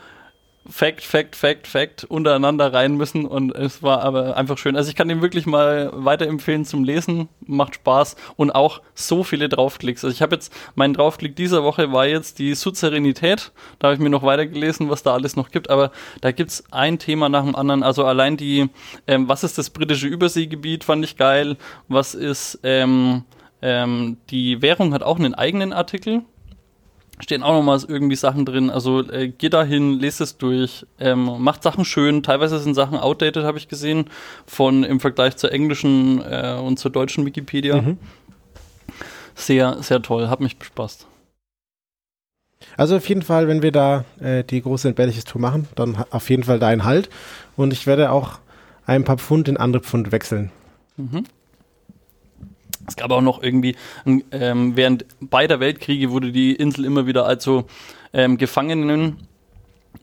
Fact, Fact, Fact, Fact untereinander rein müssen und es war aber einfach schön. Also ich kann den wirklich mal weiterempfehlen zum Lesen, macht Spaß und auch so viele Draufklicks. Also ich habe jetzt, mein Draufklick dieser Woche war jetzt die Suzerinität, da habe ich mir noch weitergelesen, was da alles noch gibt, aber da gibt's ein Thema nach dem anderen. Also allein die, ähm, was ist das britische Überseegebiet, fand ich geil, was ist, ähm, ähm, die Währung hat auch einen eigenen Artikel, stehen auch nochmal irgendwie Sachen drin. Also äh, geh da hin, lest es durch, ähm, macht Sachen schön. Teilweise sind Sachen outdated, habe ich gesehen, von im Vergleich zur englischen äh, und zur deutschen Wikipedia. Mhm. Sehr, sehr toll, hat mich bespaßt. Also auf jeden Fall, wenn wir da äh, die große entbehrliches Tour machen, dann auf jeden Fall da ein Halt. Und ich werde auch ein paar Pfund in andere Pfund wechseln. Mhm. Es gab auch noch irgendwie, ähm, während beider Weltkriege wurde die Insel immer wieder als so ähm, Gefangenen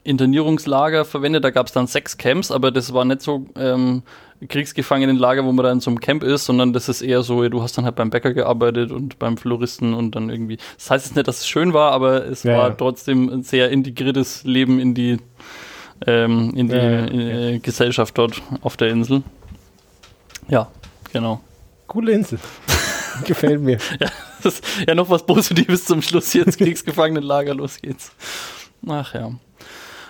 Internierungslager verwendet. Da gab es dann sechs Camps, aber das war nicht so ähm, Kriegsgefangenenlager, wo man da in so einem Camp ist, sondern das ist eher so, du hast dann halt beim Bäcker gearbeitet und beim Floristen und dann irgendwie. Das heißt jetzt nicht, dass es schön war, aber es Ja, war ja. trotzdem ein sehr integriertes Leben in die, ähm, in die ja, äh, Gesellschaft dort auf der Insel. Ja, genau. Coole Insel. Gefällt mir. Ja, das ja noch was Positives zum Schluss. Jetzt Kriegsgefangenenlager, los geht's. Ach ja.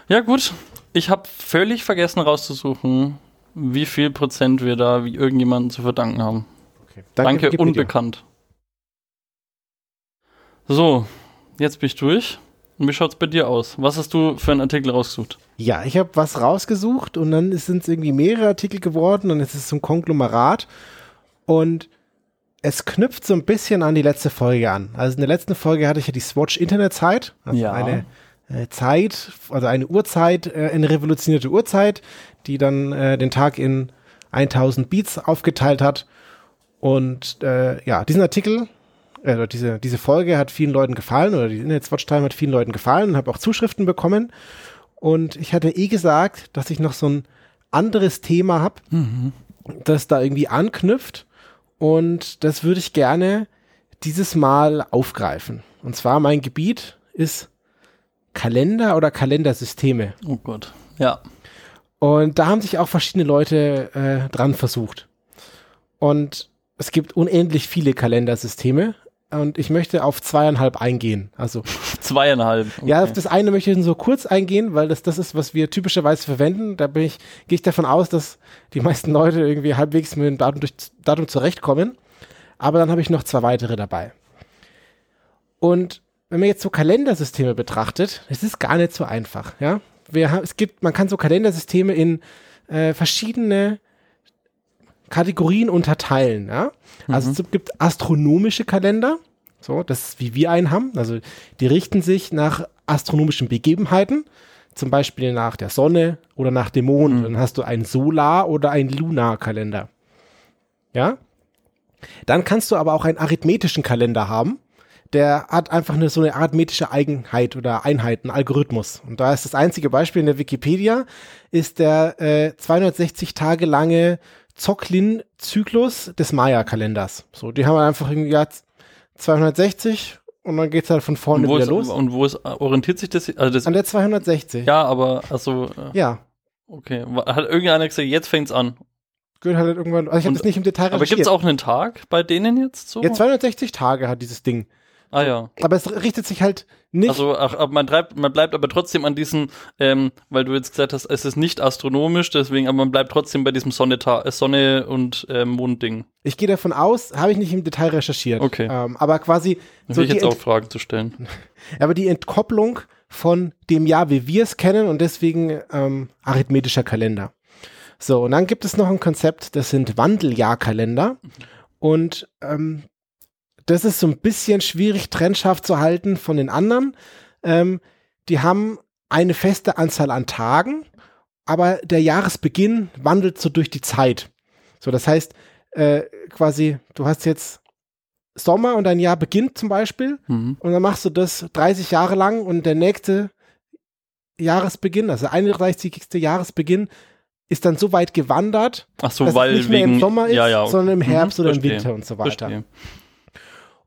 Ja, gut. Ich habe völlig vergessen rauszusuchen, wie viel Prozent wir da wie irgendjemanden zu verdanken haben. Okay. Danke, Wikipedia. unbekannt. So, jetzt bin ich durch. Und wie schaut's bei dir aus? Was hast du für einen Artikel rausgesucht? Ja, ich habe was rausgesucht und dann sind es irgendwie mehrere Artikel geworden und es ist so ein Konglomerat und es knüpft so ein bisschen an die letzte Folge an. Also in der letzten Folge hatte ich ja die Swatch Internetzeit, also Ja. eine äh, Zeit, also eine Uhrzeit, äh, eine revolutionierte Uhrzeit, die dann äh, den Tag in 1000 Beats aufgeteilt hat. Und äh, ja, diesen Artikel, oder diese, diese Folge hat vielen Leuten gefallen oder die Internet-Swatch Time hat vielen Leuten gefallen und habe auch Zuschriften bekommen. Und ich hatte eh gesagt, dass ich noch so ein anderes Thema habe, das da irgendwie anknüpft. Und das würde ich gerne dieses Mal aufgreifen. Und zwar mein Gebiet ist Kalender oder Kalendersysteme. Oh Gott. Ja. Und da haben sich auch verschiedene Leute äh, dran versucht. Und es gibt unendlich viele Kalendersysteme. Und ich möchte auf zweieinhalb eingehen. Also Zweieinhalb. ja, Okay. auf das eine möchte ich nur so kurz eingehen, weil das das ist, was wir typischerweise verwenden. Da bin ich, gehe ich davon aus, dass die meisten Leute irgendwie halbwegs mit dem Datum, durch, Datum zurechtkommen. Aber dann habe ich noch zwei weitere dabei. Und wenn man jetzt so Kalendersysteme betrachtet, es ist gar nicht so einfach. Ja, wir haben, es gibt, man kann so Kalendersysteme in äh, verschiedene Kategorien unterteilen. Ja, also es gibt astronomische Kalender. So, das ist wie wir einen haben. Also die richten sich nach astronomischen Begebenheiten, zum Beispiel nach der Sonne oder nach dem Mond. Dann hast du einen Solar- oder einen Lunarkalender. Ja? Dann kannst du aber auch einen arithmetischen Kalender haben. Der hat einfach eine, so eine arithmetische Eigenheit oder Einheit, einen Algorithmus. Und da ist das einzige Beispiel in der Wikipedia, ist der äh, 260 Tage lange Zocklin-Zyklus des Maya-Kalenders. So, die haben einfach irgendwie ja, 260 und dann geht's halt von vorne wieder ist, los. und wo ist, orientiert sich das? Also das An der 260. ja, aber also Ja. okay. Hat irgendeiner gesagt, jetzt fängt's an. Gehört halt irgendwann, also ich habe das nicht im Detail Aber recherchiert. gibt's auch einen Tag bei denen jetzt so? Ja, 260 Tage hat dieses Ding. Ah ja. Aber es richtet sich halt nicht. Also ach, aber man, treibt, man bleibt aber trotzdem an diesen, ähm, weil du jetzt gesagt hast, es ist nicht astronomisch, deswegen, aber man bleibt trotzdem bei diesem Sonne, äh, Sonne und ähm, Mondding. ich gehe davon aus, habe ich nicht im Detail recherchiert. Okay. Ähm, aber quasi, so will ich jetzt auch Fragen zu stellen. aber die Entkopplung von dem Jahr, wie wir es kennen und deswegen ähm, arithmetischer Kalender. So, und dann gibt es noch ein Konzept, das sind Wandeljahrkalender. Und ähm, das ist so ein bisschen schwierig trennscharf zu halten von den anderen. Ähm, die haben eine feste Anzahl an Tagen, aber der Jahresbeginn wandelt so durch die Zeit. So, das heißt, äh, quasi, du hast jetzt Sommer und dein Jahr beginnt zum Beispiel Mhm. und dann machst du das 30 Jahre lang und der nächste Jahresbeginn, also der 31. Jahresbeginn, ist dann so weit gewandert, Ach so, dass weil es nicht mehr wegen im Sommer ist, ja, ja, sondern im Herbst Mhm, oder im verstehe, Winter und so weiter. Verstehe.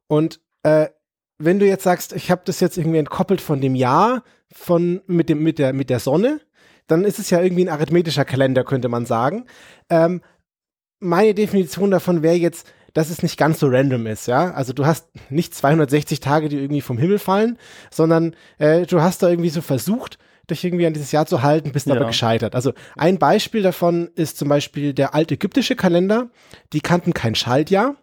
Und äh, wenn du jetzt sagst, ich habe das jetzt irgendwie entkoppelt von dem Jahr, von mit dem mit der mit der Sonne, dann ist es ja irgendwie ein arithmetischer Kalender, könnte man sagen. Ähm, meine Definition davon wäre jetzt, dass es nicht ganz so random ist, ja. Also du hast nicht 260 Tage, die irgendwie vom Himmel fallen, sondern äh, du hast da irgendwie so versucht, dich irgendwie an dieses Jahr zu halten, bist Ja. aber gescheitert. Also ein Beispiel davon ist zum Beispiel der altägyptische Kalender. Die kannten kein Schaltjahr.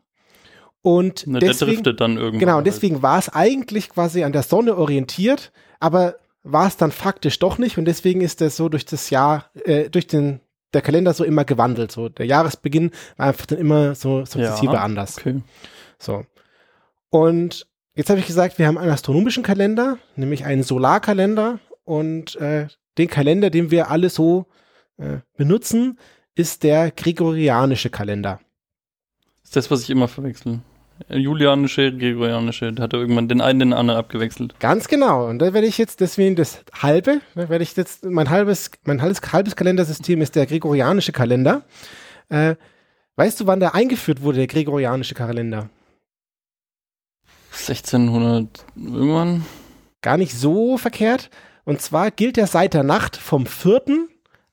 Und Ne, der deswegen, driftet dann irgendwann. Genau, halt. deswegen war es eigentlich quasi an der Sonne orientiert, aber war es dann faktisch doch nicht und deswegen ist das so durch das Jahr, äh, durch den der Kalender so immer gewandelt. So der Jahresbeginn war einfach dann immer so sukzessive Ja, anders. Okay. So. Und jetzt habe ich gesagt, wir haben einen astronomischen Kalender, nämlich einen Solarkalender und äh, den Kalender, den wir alle so äh, benutzen, ist der gregorianische Kalender. ist das, was ich immer verwechsel. Julianische, Gregorianische, da hat er irgendwann den einen den anderen abgewechselt. Ganz genau. Und da werde ich jetzt deswegen das halbe, da werde ich jetzt mein halbes, mein halbes, halbes Kalendersystem ist der gregorianische Kalender. Äh, weißt du, wann der eingeführt wurde, der gregorianische Kalender? 1600 irgendwann. Gar nicht so verkehrt. Und zwar gilt er seit der Nacht vom 4.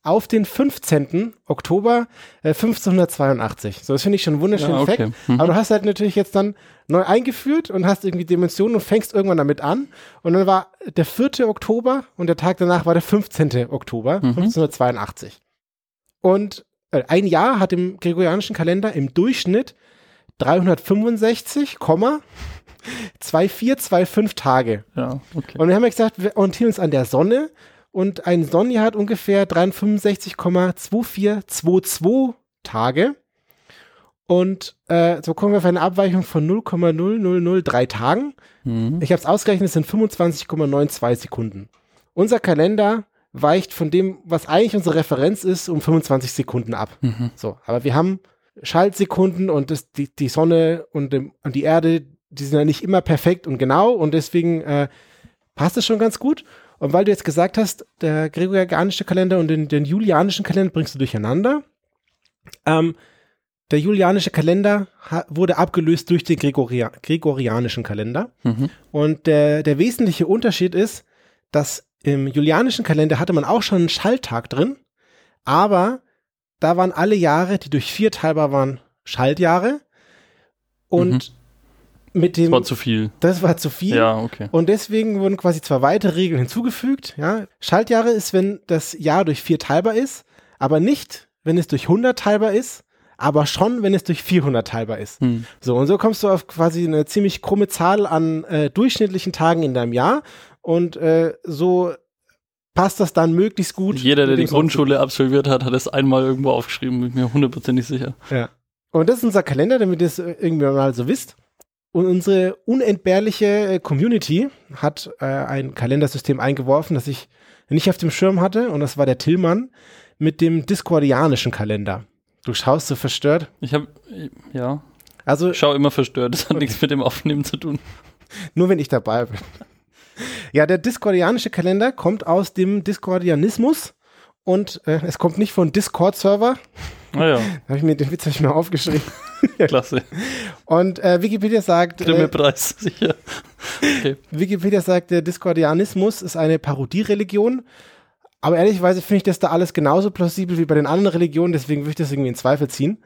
auf den 15. Oktober äh, 1582. So, das finde ich schon einen wunderschönen Ja, okay. Fact. Mhm. Aber du hast halt natürlich jetzt dann neu eingeführt und hast irgendwie Dimensionen und fängst irgendwann damit an. Und dann war der 4. Oktober und der Tag danach war der 15. Oktober Mhm. 1582. Und äh, ein Jahr hat im gregorianischen Kalender im Durchschnitt 365,2425 Tage. Ja, okay. Und wir haben ja gesagt, wir orientieren uns an der Sonne und ein Sonnenjahr hat ungefähr 365,2422 Tage. Und äh, so kommen wir auf eine Abweichung von 0,0003 Tagen. Mhm. Ich habe es ausgerechnet, es sind 25,92 Sekunden. Unser Kalender weicht von dem, was eigentlich unsere Referenz ist, um 25 Sekunden ab. Mhm. So, aber wir haben Schaltsekunden und das, die, die Sonne und, dem, und die Erde, die sind ja nicht immer perfekt und genau und deswegen äh, passt es schon ganz gut. Und weil du jetzt gesagt hast, der gregorianische Kalender und den, den julianischen Kalender bringst du durcheinander. Ähm, der julianische Kalender wurde abgelöst durch den Gregoria gregorianischen Kalender. Mhm. Und der, der wesentliche Unterschied ist, dass im julianischen Kalender hatte man auch schon einen Schalttag drin, aber da waren alle Jahre, die durch vier teilbar waren, Schaltjahre. Und mit Das dem, war zu viel. das war zu viel. Ja, okay. Und deswegen wurden quasi zwei weitere Regeln hinzugefügt. Ja. Schaltjahre ist, wenn das Jahr durch vier teilbar ist, aber nicht, wenn es durch 100 teilbar ist, aber schon, wenn es durch 400 teilbar ist. Hm. So, und so kommst du auf quasi eine ziemlich krumme Zahl an äh, durchschnittlichen Tagen in deinem Jahr. Und äh, so passt das dann möglichst gut. Jeder, der die Grundschule absolviert hat, hat es einmal irgendwo aufgeschrieben, bin ich mir hundertprozentig sicher. Ja. Und das ist unser Kalender, damit ihr es äh, irgendwie mal so wisst. Und unsere unentbehrliche äh, Community hat äh, ein Kalendersystem eingeworfen, das ich nicht auf dem Schirm hatte. Und das war der Tillmann mit dem diskordianischen Kalender. Du schaust so verstört. Ich habe, ja, Also ich schau immer verstört. Das hat nichts mit dem Aufnehmen zu tun. nur wenn ich dabei bin. Ja, der diskordianische Kalender kommt aus dem Diskordianismus und äh, es kommt nicht von Discord-Server. Naja, Hab ich mir, den Witz habe ich mir aufgeschrieben. klasse. Und äh, Wikipedia sagt, äh, Grimme-Preis, sicher. Okay. Wikipedia sagt, der Diskordianismus ist eine Parodiereligion. Aber ehrlicherweise finde ich das da alles genauso plausibel wie bei den anderen Religionen, deswegen würde ich das irgendwie in Zweifel ziehen.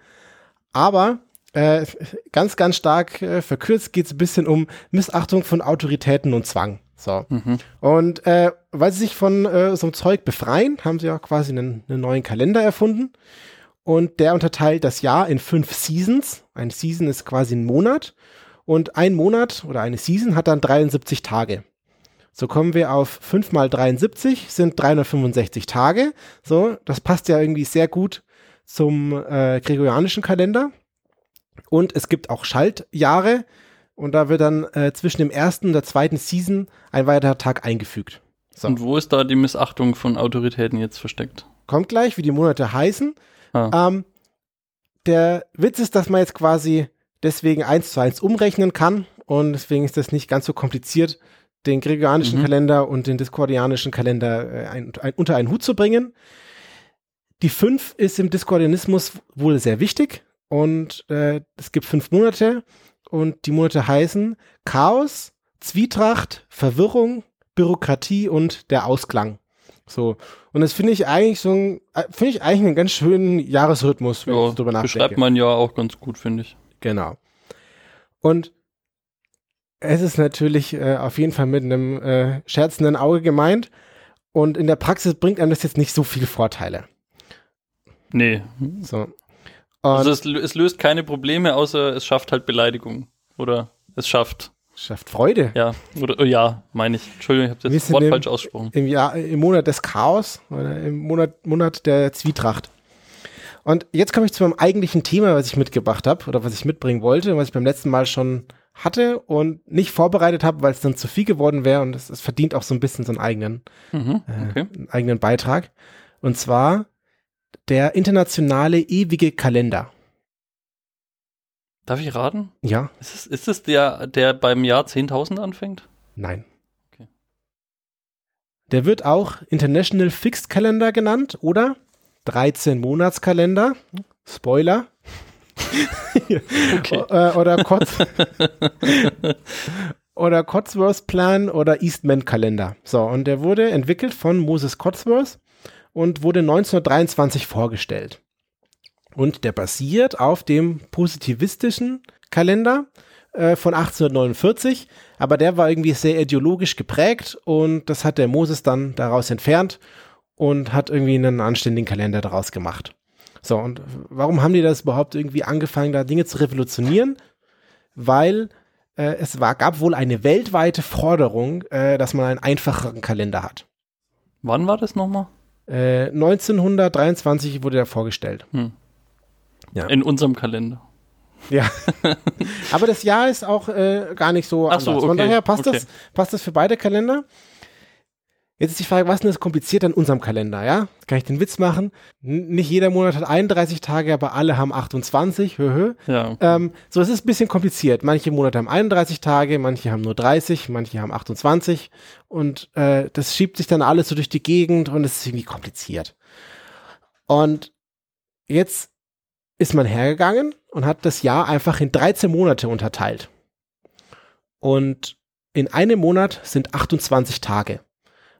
Aber äh, ganz, ganz stark äh, verkürzt geht es ein bisschen um Missachtung von Autoritäten und Zwang. So. Mhm. Und äh, weil sie sich von äh, so einem Zeug befreien, haben sie auch quasi einen, einen neuen Kalender erfunden. Und der unterteilt das Jahr in fünf Seasons. Ein Season ist quasi ein Monat. Und ein Monat oder eine Season hat dann 73 Tage. So kommen wir auf 5 mal 73 sind 365 Tage. So, das passt ja irgendwie sehr gut zum äh, gregorianischen Kalender. Und es gibt auch Schaltjahre. Und da wird dann äh, zwischen dem ersten und der zweiten Season ein weiterer Tag eingefügt. So. Und wo ist da die Missachtung von Autoritäten jetzt versteckt? Kommt gleich, wie die Monate heißen. Ah. Ähm, der Witz ist, dass man jetzt quasi deswegen eins zu eins umrechnen kann und deswegen ist das nicht ganz so kompliziert, den gregorianischen Mhm. Kalender und den diskordianischen Kalender äh, ein, ein, unter einen Hut zu bringen. Die fünf ist im Diskordianismus wohl sehr wichtig und äh, es gibt fünf Monate und die Monate heißen Chaos, Zwietracht, Verwirrung, Bürokratie und der Ausklang. So. Und das finde ich eigentlich so ein, äh, finde ich eigentlich einen ganz schönen Jahresrhythmus, wenn Ja, ich drüber nachdenke. beschreibt mein Jahr auch ganz gut, finde ich. Genau. Und es ist natürlich äh, auf jeden Fall mit einem äh, scherzenden Auge gemeint. Und in der Praxis bringt einem das jetzt nicht so viele Vorteile. Nee. So. Also es, es löst keine Probleme, außer es schafft halt Beleidigung. Oder es schafft. schafft Freude. Ja. Oder oh, ja, meine ich. Entschuldigung, ich habe das Wort im- falsch ausgesprochen. Im, Jahr, Im Monat des Chaos oder im Monat, Monat der Zwietracht. Und jetzt komme ich zu meinem eigentlichen Thema, was ich mitgebracht habe oder was ich mitbringen wollte, was ich beim letzten Mal schon hatte und nicht vorbereitet habe, weil es dann zu viel geworden wäre und es, es verdient auch so ein bisschen so einen eigenen, Mhm, äh, okay. einen eigenen Beitrag. Und zwar der internationale ewige Kalender. Darf ich raten? Ja, Ist es, ist es der, der beim Jahr 10.000 anfängt? nein. Okay. Der wird auch International Fixed Calendar genannt oder 13 Monatskalender. Spoiler. Okay. Äh, oder Kotz oder Cotsworth Plan oder Eastman Kalender. So, und der wurde entwickelt von Moses Cotsworth und wurde 1923 vorgestellt. Und der basiert auf dem positivistischen Kalender äh, von 1849, aber der war irgendwie sehr ideologisch geprägt und das hat der Moses dann daraus entfernt und hat irgendwie einen anständigen Kalender daraus gemacht. So, und warum haben die das überhaupt irgendwie angefangen, da Dinge zu revolutionieren? Weil äh, es war, gab wohl eine weltweite Forderung, äh, dass man einen einfacheren Kalender hat. Wann war das nochmal? Äh, 1923 wurde der vorgestellt. Ja. In unserem Kalender. Ja. Aber das Jahr ist auch äh, gar nicht so Ach so, anders. Von okay, daher passt, okay. das, passt das für beide Kalender. Jetzt ist die Frage, was ist denn das kompliziert an unserem Kalender, ja? Kann ich den Witz machen? N nicht jeder Monat hat 31 Tage, aber alle haben 28. Hö, hö. Ja. Ähm, so, es ist ein bisschen kompliziert. Manche Monate haben 31 Tage, manche haben nur 30, manche haben 28 und äh, das schiebt sich dann alles so durch die Gegend und es ist irgendwie kompliziert. Und jetzt ist man hergegangen und hat das Jahr einfach in 13 Monate unterteilt. Und in einem Monat sind 28 Tage.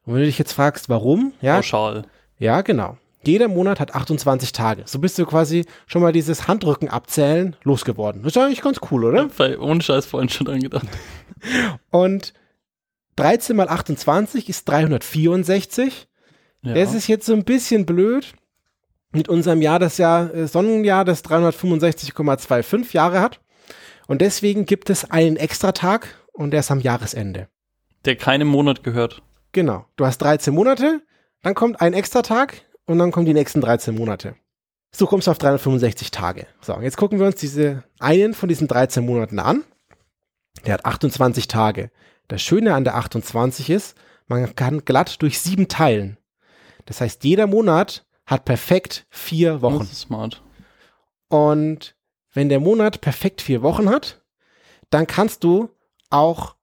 Und wenn du dich jetzt fragst, warum, ja, Pauschal. ja, genau. Jeder Monat hat 28 Tage. So bist du quasi schon mal dieses Handrücken abzählen losgeworden. Das ist eigentlich ganz cool, oder? Weil ohne Scheiß vorhin schon dran gedacht. Und 13 mal 28 ist 364. Ja. Das ist jetzt so ein bisschen blöd mit unserem Jahr, das Jahr äh, Sonnenjahr, das 365,25 Jahre hat. Und deswegen gibt es einen Extratag und der ist am Jahresende. der keinem Monat gehört. Genau. Du hast 13 Monate, dann kommt ein Extratag und dann kommen die nächsten 13 Monate. So kommst du auf 365 Tage. So, jetzt gucken wir uns diese einen von diesen 13 Monaten an. Der hat 28 Tage. Das Schöne an der 28 ist, man kann glatt durch sieben teilen. Das heißt, jeder Monat hat perfekt vier Wochen. Das ist smart. Und wenn der Monat perfekt vier Wochen hat, dann kannst du auch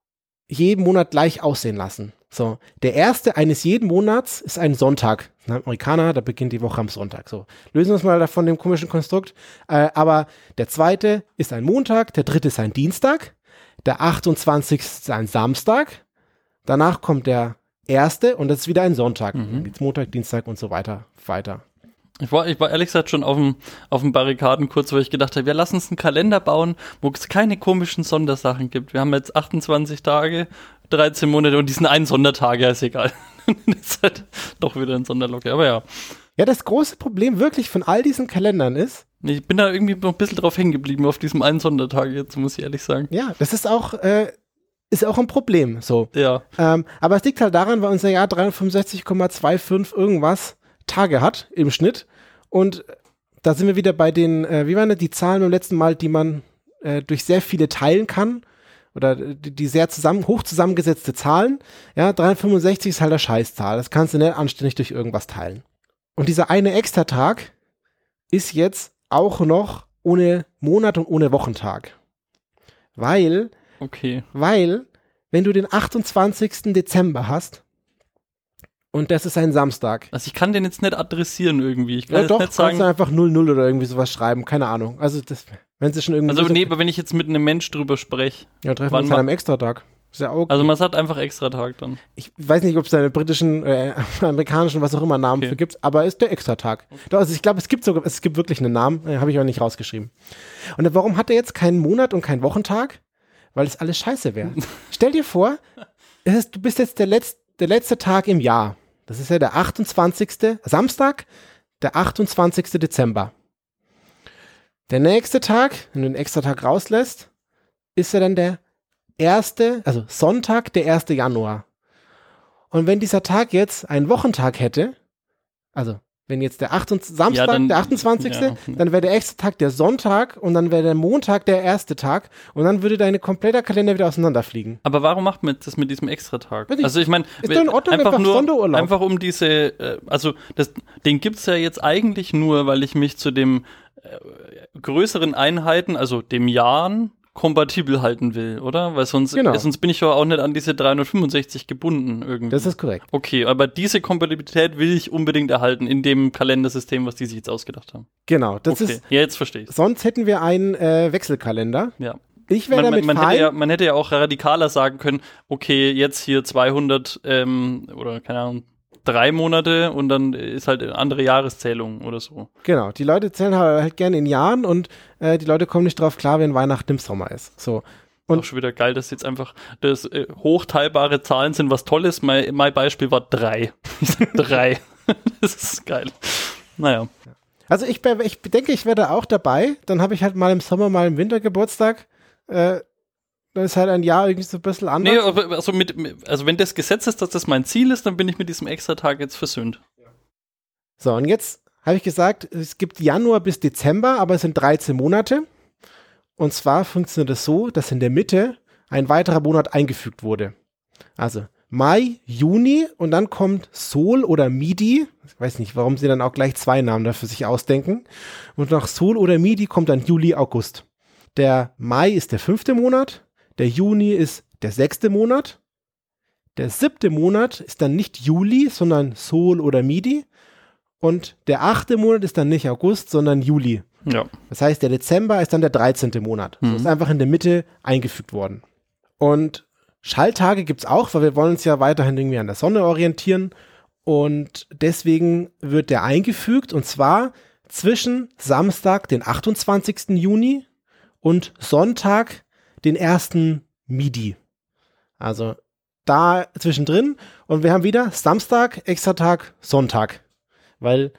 jeden Monat gleich aussehen lassen. So, der erste eines jeden Monats ist ein Sonntag. Ein Amerikaner, da beginnt die Woche am Sonntag. So, lösen wir uns mal von dem komischen Konstrukt. Äh, aber der zweite ist ein Montag, der dritte ist ein Dienstag, der 28. ist ein Samstag, danach kommt der erste und das ist wieder ein Sonntag. Geht's Montag, Dienstag und so weiter weiter. Ich war, ich war ehrlich gesagt schon auf dem, auf dem Barrikaden kurz, weil ich gedacht habe, wir lassen uns einen Kalender bauen, wo es keine komischen Sondersachen gibt. Wir haben jetzt 28 Tage, 13 Monate und diesen einen Sondertag, ja, ist egal. das ist halt doch wieder ein Sonderlocke. Aber ja, Ja, das große Problem wirklich von all diesen Kalendern ist, ich bin da irgendwie noch ein bisschen drauf hängen geblieben, auf diesem einen Sondertag jetzt, muss ich ehrlich sagen. Ja, das ist auch, äh, ist auch ein Problem, so. Ja, Ähm, aber es liegt halt daran, weil unser Jahr 365,25 irgendwas Tage hat im Schnitt. Und da sind wir wieder bei den, äh, wie waren das, die Zahlen beim letzten Mal, die man äh, durch sehr viele teilen kann. Oder die, die sehr zusammen, hoch zusammengesetzte Zahlen. Ja, 365 ist halt eine Scheißzahl. Das kannst du nicht anständig durch irgendwas teilen. Und dieser eine Extratag ist jetzt auch noch ohne Monat und ohne Wochentag. Weil okay. weil, wenn du den 28. Dezember hast, und das ist ein Samstag, Also ich kann den jetzt nicht adressieren irgendwie. Ich kann ja jetzt doch, nicht kannst sagen. du einfach 00 oder irgendwie sowas schreiben, keine Ahnung. Also, das, wenn sie schon irgendwie. Also nee, aber wenn ich jetzt mit einem Mensch drüber spreche, ja, treffen wir uns an einem Extratag. Ist ja okay. Also man sagt einfach extra Tag dann. ich weiß nicht, ob es da einen britischen, äh, amerikanischen, was auch immer Namen Okay. für gibt, aber ist der Extratag. Doch, Also ich glaube, es gibt sogar, es gibt wirklich einen Namen, äh, habe ich aber nicht rausgeschrieben. Und warum hat er jetzt keinen Monat und keinen Wochentag? Weil es alles scheiße wäre. Stell dir vor, es ist, du bist jetzt der, letz, der letzte Tag im Jahr. Das ist ja der 28. Samstag, der 28. Dezember. Der nächste Tag, wenn du den Extratag rauslässt, ist ja dann der erste, also Sonntag, der 1. Januar. Und wenn dieser Tag jetzt einen Wochentag hätte, also wenn jetzt der 28, Samstag, dann- der 28., ja. dann wäre der extra Tag der Sonntag und dann wäre der Montag der erste Tag und dann würde deine kompletter Kalender wieder auseinanderfliegen. Aber warum macht man das mit diesem Extratag? Weiß ich. Also ich meine, einfach einfach nur, Sonderurlaub. einfach um diese, äh, also das, den gibt's ja jetzt eigentlich nur, weil ich mich zu dem äh, größeren Einheiten, also dem Jahren, kompatibel halten will, oder? Weil sonst, Genau. sonst bin ich ja auch nicht an diese 365 gebunden irgendwie. Das ist korrekt. okay, aber diese Kompatibilität will ich unbedingt erhalten in dem Kalendersystem, was die sich jetzt ausgedacht haben. Genau, das okay, ist, ja, jetzt verstehe ich. sonst hätten wir einen äh, Wechselkalender. Ja. Ich wäre Man, man, damit man, fein. hätte ja, man hätte ja auch radikaler sagen können, okay, jetzt hier 200 ähm, oder keine Ahnung, drei Monate und dann ist halt eine andere Jahreszählung oder so. Genau, die Leute zählen halt gerne in Jahren und äh, die Leute kommen nicht drauf klar, wenn Weihnachten im Sommer ist. So. Und- auch schon wieder geil, dass jetzt einfach das äh, hochteilbare Zahlen sind was Tolles. Mein, mein Beispiel war drei. Drei. das ist geil. Naja. Also ich, ich denke, ich werde auch dabei. Dann habe ich halt mal im Sommer, mal im Winter Geburtstag. Äh, dann ist halt ein Jahr irgendwie so ein bisschen anders. Nee, aber also, mit, also wenn das Gesetz ist, dass das mein Ziel ist, dann bin ich mit diesem Extra-Tag jetzt versöhnt. So, und jetzt habe ich gesagt, es gibt Januar bis Dezember, aber es sind 13 Monate. Und zwar funktioniert es so, dass in der Mitte ein weiterer Monat eingefügt wurde. Also Mai, Juni und dann kommt Sol oder Midi. Ich weiß nicht, warum sie dann auch gleich zwei Namen dafür sich ausdenken. Und nach Sol oder Midi kommt dann Juli, August. Der Mai ist der fünfte Monat, der Juni ist der sechste Monat, der siebte Monat ist dann nicht Juli, sondern Sol oder Midi. Und der achte Monat ist dann nicht August, sondern Juli. Ja. Das heißt, der Dezember ist dann der 13. Monat. So Mhm. ist einfach in der Mitte eingefügt worden. Und Schalltage gibt's auch, weil wir wollen uns ja weiterhin irgendwie an der Sonne orientieren. Und deswegen wird der eingefügt und zwar zwischen Samstag, den 28. Juni und Sonntag, den 1. Midi. Also da zwischendrin. Und wir haben wieder Samstag, Extratag, Sonntag. Weil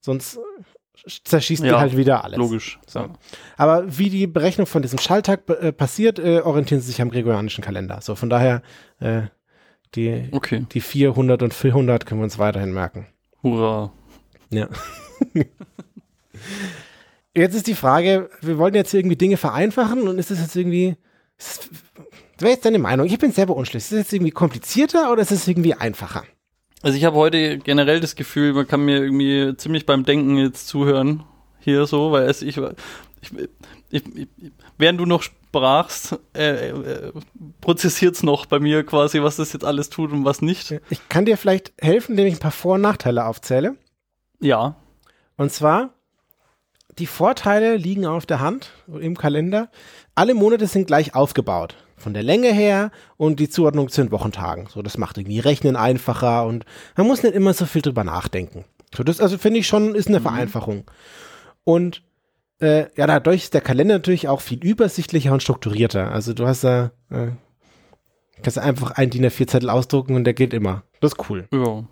sonst zerschießt die Ja, halt wieder alles. Logisch. So. Aber wie die Berechnung von diesem Schalltag äh, passiert, äh, orientieren sie sich am gregorianischen Kalender. So, von daher, äh, die, Okay. die 400 und 400 können wir uns weiterhin merken. Hurra. Ja. jetzt ist die Frage, wir wollen jetzt irgendwie Dinge vereinfachen und ist das jetzt irgendwie, das wäre jetzt deine Meinung? Ich bin selber unschlüssig. Ist es jetzt irgendwie komplizierter oder ist es irgendwie einfacher? Also ich habe heute generell das Gefühl, man kann mir irgendwie ziemlich beim Denken jetzt zuhören hier so, weil es ich, ich, ich, ich während du noch sprachst, äh, äh, prozessiert's noch bei mir quasi, was das jetzt alles tut und was nicht. Ich kann dir vielleicht helfen, indem ich ein paar Vor- und Nachteile aufzähle. Ja, Und zwar, die Vorteile liegen auf der Hand im Kalender. Alle Monate sind gleich aufgebaut. Von der Länge her und die Zuordnung zu den Wochentagen. So, das macht irgendwie Rechnen einfacher und man muss nicht immer so viel drüber nachdenken. So, das also finde ich schon, ist eine Vereinfachung. Und äh, ja, dadurch ist der Kalender natürlich auch viel übersichtlicher und strukturierter. Also du hast da, äh, kannst einfach einen DIN A4-Zettel ausdrucken und der geht immer. Das ist cool. ja.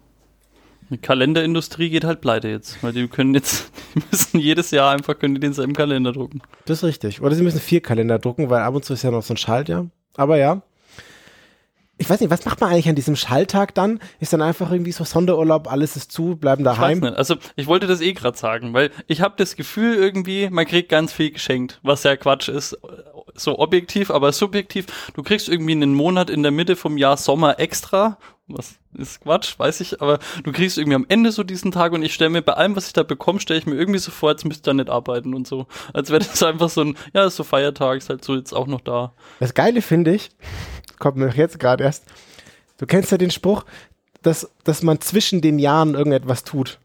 Die Kalenderindustrie geht halt pleite jetzt, weil die können jetzt, die müssen jedes Jahr einfach können die denselben Kalender drucken. Das ist richtig. Oder sie müssen vier Kalender drucken, weil ab und zu ist ja noch so ein Schaltjahr. Aber ja. Ich weiß nicht, was macht man eigentlich an diesem Schalltag dann? Ist dann einfach irgendwie so Sonderurlaub, alles ist zu, bleiben Ich weiß daheim? nicht. Also ich wollte das eh gerade sagen, weil ich habe das Gefühl irgendwie, man kriegt ganz viel geschenkt, was ja Quatsch ist. So objektiv, aber subjektiv. Du kriegst irgendwie einen Monat in der Mitte vom Jahr Sommer extra. Was ist Quatsch, weiß ich, aber du kriegst irgendwie am Ende so diesen Tag und ich stelle mir bei allem, was ich da bekomme, stelle ich mir irgendwie so vor, als müsste ich da nicht arbeiten und so. Als wäre das einfach so ein, ja, ist so Feiertag, ist halt so jetzt auch noch da. Das Geile finde ich, kommt mir doch jetzt gerade erst, du kennst ja den Spruch, dass, dass man zwischen den Jahren irgendetwas tut.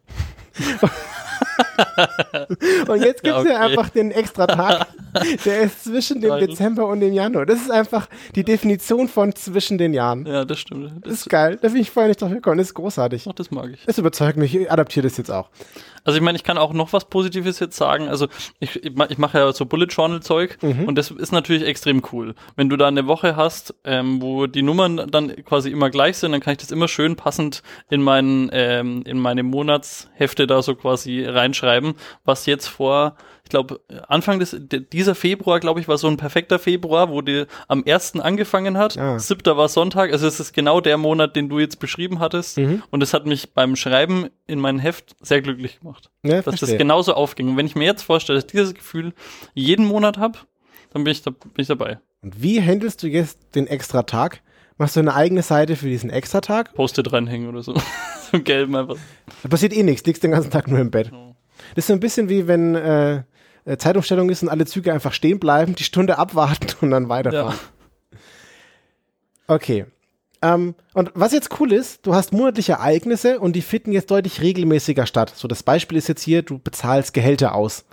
und jetzt gibt es ja, Ja, okay. einfach den extra Tag Der ist zwischen dem. Dezember und dem Januar. Das ist einfach die Definition von zwischen den Jahren. Ja, das stimmt. Das Das, ist geil. Da bin ich vorher nicht drauf gekommen. Das ist großartig. ach, das mag ich. Das überzeugt mich. Ich adaptiere das jetzt auch. Also ich meine, ich kann auch noch was Positives jetzt sagen. Also ich, ich mache ja so Bullet Journal Zeug Mhm. und das ist natürlich extrem cool. Wenn du da eine Woche hast, ähm, wo die Nummern dann quasi immer gleich sind, dann kann ich das immer schön passend in meinen ähm, in meine Monatshefte da so quasi reinschreiben, was jetzt vor ich glaube, Anfang des, de- dieser Februar, glaube ich, war so ein perfekter Februar, wo die am 1. angefangen hat. Ah. Siebter war Sonntag. Also es ist genau der Monat, den du jetzt beschrieben hattest. Mhm. Und es hat mich beim Schreiben in meinem Heft sehr glücklich gemacht Ja, dass das verstehe. genauso aufging. Und wenn ich mir jetzt vorstelle, dass ich dieses Gefühl jeden Monat habe, dann bin ich, da, bin ich dabei. Und wie handelst du jetzt den extra Tag? Machst du eine eigene Seite für diesen extra Tag? Post-it reinhängen oder so. so gelb einfach. Da passiert eh nichts. Liegst den ganzen Tag nur im Bett. Das ist so ein bisschen wie wenn äh, äh, Zeitumstellung ist und alle Züge einfach stehen bleiben, die Stunde abwarten und dann weiterfahren. Okay. Ähm, und was jetzt cool ist, du hast monatliche Ereignisse und die finden jetzt deutlich regelmäßiger statt. So, das Beispiel ist jetzt hier, du bezahlst Gehälter aus.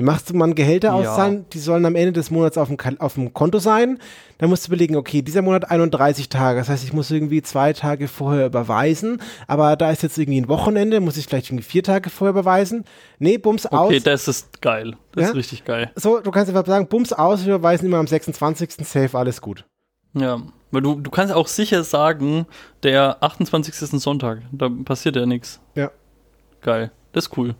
Wie machst du man Gehälter Ja. auszahlen? Die sollen am Ende des Monats auf dem, auf dem Konto sein. Dann musst du überlegen, okay, dieser Monat 31 Tage. Das heißt, ich muss irgendwie zwei Tage vorher überweisen. Aber da ist jetzt irgendwie ein Wochenende, muss ich vielleicht irgendwie vier Tage vorher überweisen. Nee, bums aus. Okay, das ist geil. Das Ja? ist richtig geil. so, du kannst einfach sagen, bums aus, wir überweisen immer am 26. Safe, alles gut. Ja. Weil du, du kannst auch sicher sagen, der 28. ist ein Sonntag. Da passiert ja nichts. Ja. Geil. Das ist cool.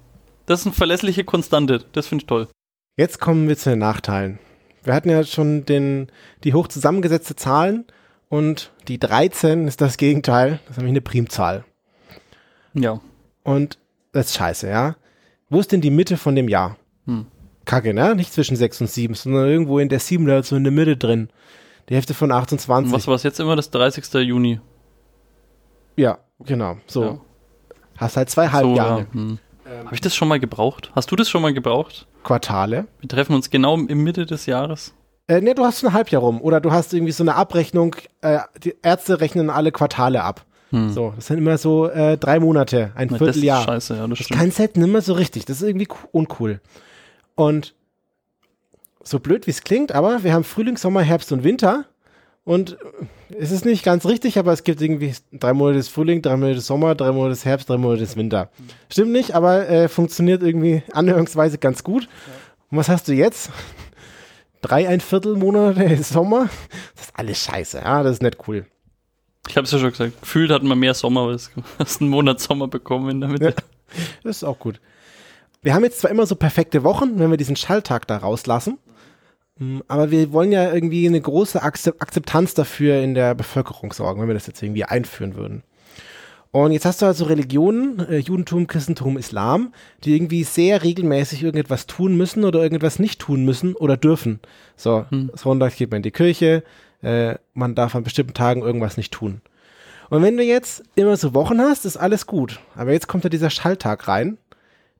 Das ist eine verlässliche Konstante. Das finde ich toll. Jetzt kommen wir zu den Nachteilen. Wir hatten ja schon den, die hoch zusammengesetzte Zahlen und die 13 ist das Gegenteil. Das ist nämlich eine Primzahl. Ja. Und das ist scheiße, ja. Wo ist denn die Mitte von dem Jahr? Hm. Kacke, ne? Nicht zwischen 6 und 7, sondern irgendwo in der 7 da so in der Mitte drin. Die Hälfte von Und 28. was war es jetzt immer? Das 30. Juni. Ja, genau. So. Ja. Hast halt zwei So, Halbjahre. ja. Hm. Habe ich das schon mal gebraucht? Hast du das schon mal gebraucht? Quartale. Wir treffen uns genau im Mitte des Jahres. Äh, ne, du hast ein Halbjahr rum. Oder du hast irgendwie so eine Abrechnung. Äh, die Ärzte rechnen alle Quartale ab. Hm. So, das sind immer so äh, drei Monate, ein Na, das ist Vierteljahr. scheiße, ja, das Das stimmt. kann halt nimmer so richtig. Das ist irgendwie co- uncool. Und so blöd wie es klingt, aber wir haben Frühling, Sommer, Herbst und Winter. Und es ist nicht ganz richtig, aber es gibt irgendwie drei Monate des Frühling, drei Monate des Sommer, drei Monate des Herbst, drei Monate des Winter. Stimmt nicht, aber äh, funktioniert irgendwie anhörungsweise ganz gut. Und was hast du jetzt? Drei, ein Viertel Monate Sommer? Das ist alles scheiße, ja, das ist nicht cool. Ich habe es ja schon gesagt. Gefühlt hatten wir mehr Sommer, weil es hast einen Monat Sommer bekommen in der Mitte. Ja. Das ist auch gut. Wir haben jetzt zwar immer so perfekte Wochen, wenn wir diesen Schalltag da rauslassen, aber wir wollen ja irgendwie eine große Akzep- Akzeptanz dafür in der Bevölkerung sorgen, wenn wir das jetzt irgendwie einführen würden. Und jetzt hast du also Religionen, äh, Judentum, Christentum, Islam, die irgendwie sehr regelmäßig irgendetwas tun müssen oder irgendetwas nicht tun müssen oder dürfen. So, Sonntag geht man in die Kirche, äh, man darf an bestimmten Tagen irgendwas nicht tun. Und wenn du jetzt immer so Wochen hast, ist alles gut. Aber jetzt kommt ja dieser Schalltag rein,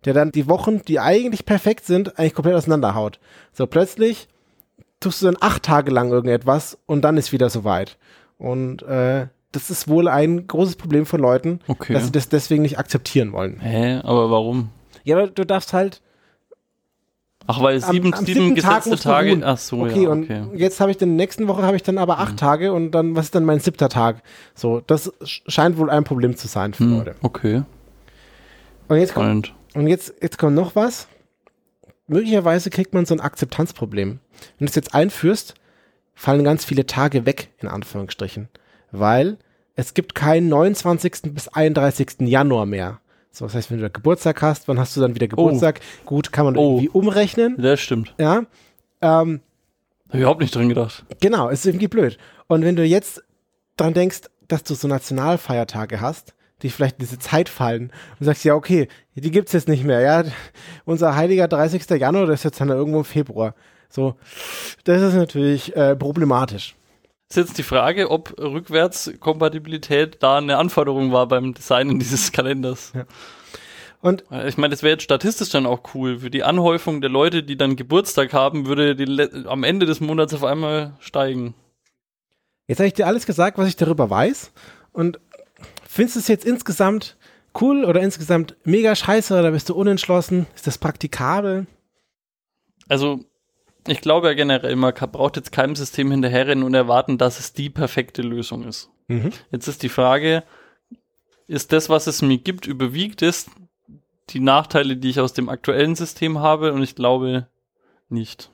der dann die Wochen, die eigentlich perfekt sind, eigentlich komplett auseinanderhaut. So plötzlich tust du dann acht Tage lang irgendetwas und dann ist wieder soweit. Und äh, das ist wohl ein großes Problem von Leuten, Okay. dass sie das deswegen nicht akzeptieren wollen. Hä, aber warum? Ja, aber du darfst halt Ach, weil am, sieben, am sieben Tag gesetzte du Tage. Ach so, okay, ja, und okay. jetzt habe ich dann nächsten Woche habe ich dann aber acht Tage und dann was ist dann mein siebter Tag? So, das sch- scheint wohl ein Problem zu sein für Hm, Leute. okay, Und jetzt kommt. Und jetzt, jetzt kommt noch was. Möglicherweise kriegt man so ein Akzeptanzproblem. Wenn du es jetzt einführst, fallen ganz viele Tage weg, in Anführungsstrichen. Weil es gibt keinen 29. bis 31. Januar mehr. So, das heißt, wenn du Geburtstag hast, wann hast du dann wieder Geburtstag? Gut, kann man Oh. irgendwie umrechnen. Das stimmt. Ja. Ähm, Hab ich überhaupt nicht dran gedacht. Genau, es ist irgendwie blöd. Und wenn du jetzt dran denkst, dass du so Nationalfeiertage hast, die vielleicht in diese Zeit fallen und sagst, ja, okay, die gibt's jetzt nicht mehr, ja. Unser heiliger 30. Januar, das ist jetzt dann irgendwo im Februar. So, das ist natürlich äh, problematisch. Ist jetzt die Frage, ob Rückwärtskompatibilität da eine Anforderung war beim Designen dieses Kalenders. Und Ich meine, das wäre jetzt statistisch dann auch cool. Für die Anhäufung der Leute, die dann Geburtstag haben, würde die am Ende des Monats auf einmal steigen. jetzt habe ich dir alles gesagt, was ich darüber weiß. Und findest du es jetzt insgesamt cool oder insgesamt mega scheiße oder bist du unentschlossen? Ist das praktikabel? Also, ich glaube ja generell, man braucht jetzt keinem System hinterherrennen und erwarten, dass es die perfekte Lösung ist. Mhm. Jetzt ist die Frage, ist das, was es mir gibt, überwiegt es die Nachteile, die ich aus dem aktuellen System habe? Und ich glaube nicht.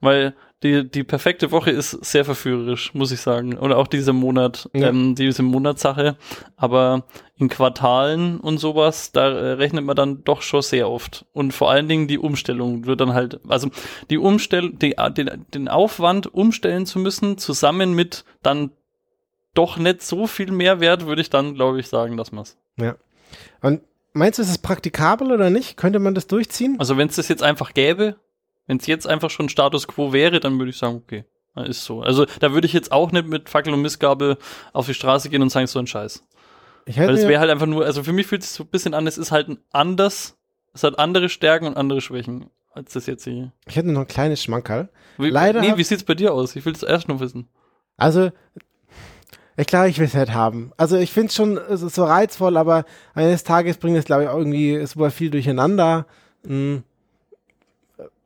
Weil die, die perfekte Woche ist sehr verführerisch, muss ich sagen. Oder auch dieser Monat, Ja. ähm, diese Monatssache. Aber in Quartalen und sowas, da äh, rechnet man dann doch schon sehr oft. Und vor allen Dingen die Umstellung wird dann halt, also die Umstell, die, äh, den, den Aufwand umstellen zu müssen, zusammen mit dann doch nicht so viel Mehrwert, würde ich dann, glaube ich, sagen, dass man es. Und meinst du, ist es praktikabel oder nicht? Könnte man das durchziehen? Also wenn es das jetzt einfach gäbe, wenn es jetzt einfach schon Status Quo wäre, dann würde ich sagen, okay, ist so. Also da würde ich jetzt auch nicht mit Fackel und Missgabe auf die Straße gehen und sagen, so ein Scheiß. Weil es wäre halt einfach nur, also für mich fühlt es sich so ein bisschen an, es ist halt ein anders, es hat andere Stärken und andere Schwächen als das jetzt hier. ich hätte noch ein kleines Schmankerl. Wie, Leider Nee, wie sieht's bei dir aus? Ich will es erst noch wissen. Also, ich glaube, ich will es nicht haben. Also, ich finde es schon so reizvoll, aber eines Tages bringt es, glaube ich, auch irgendwie super viel durcheinander. Hm.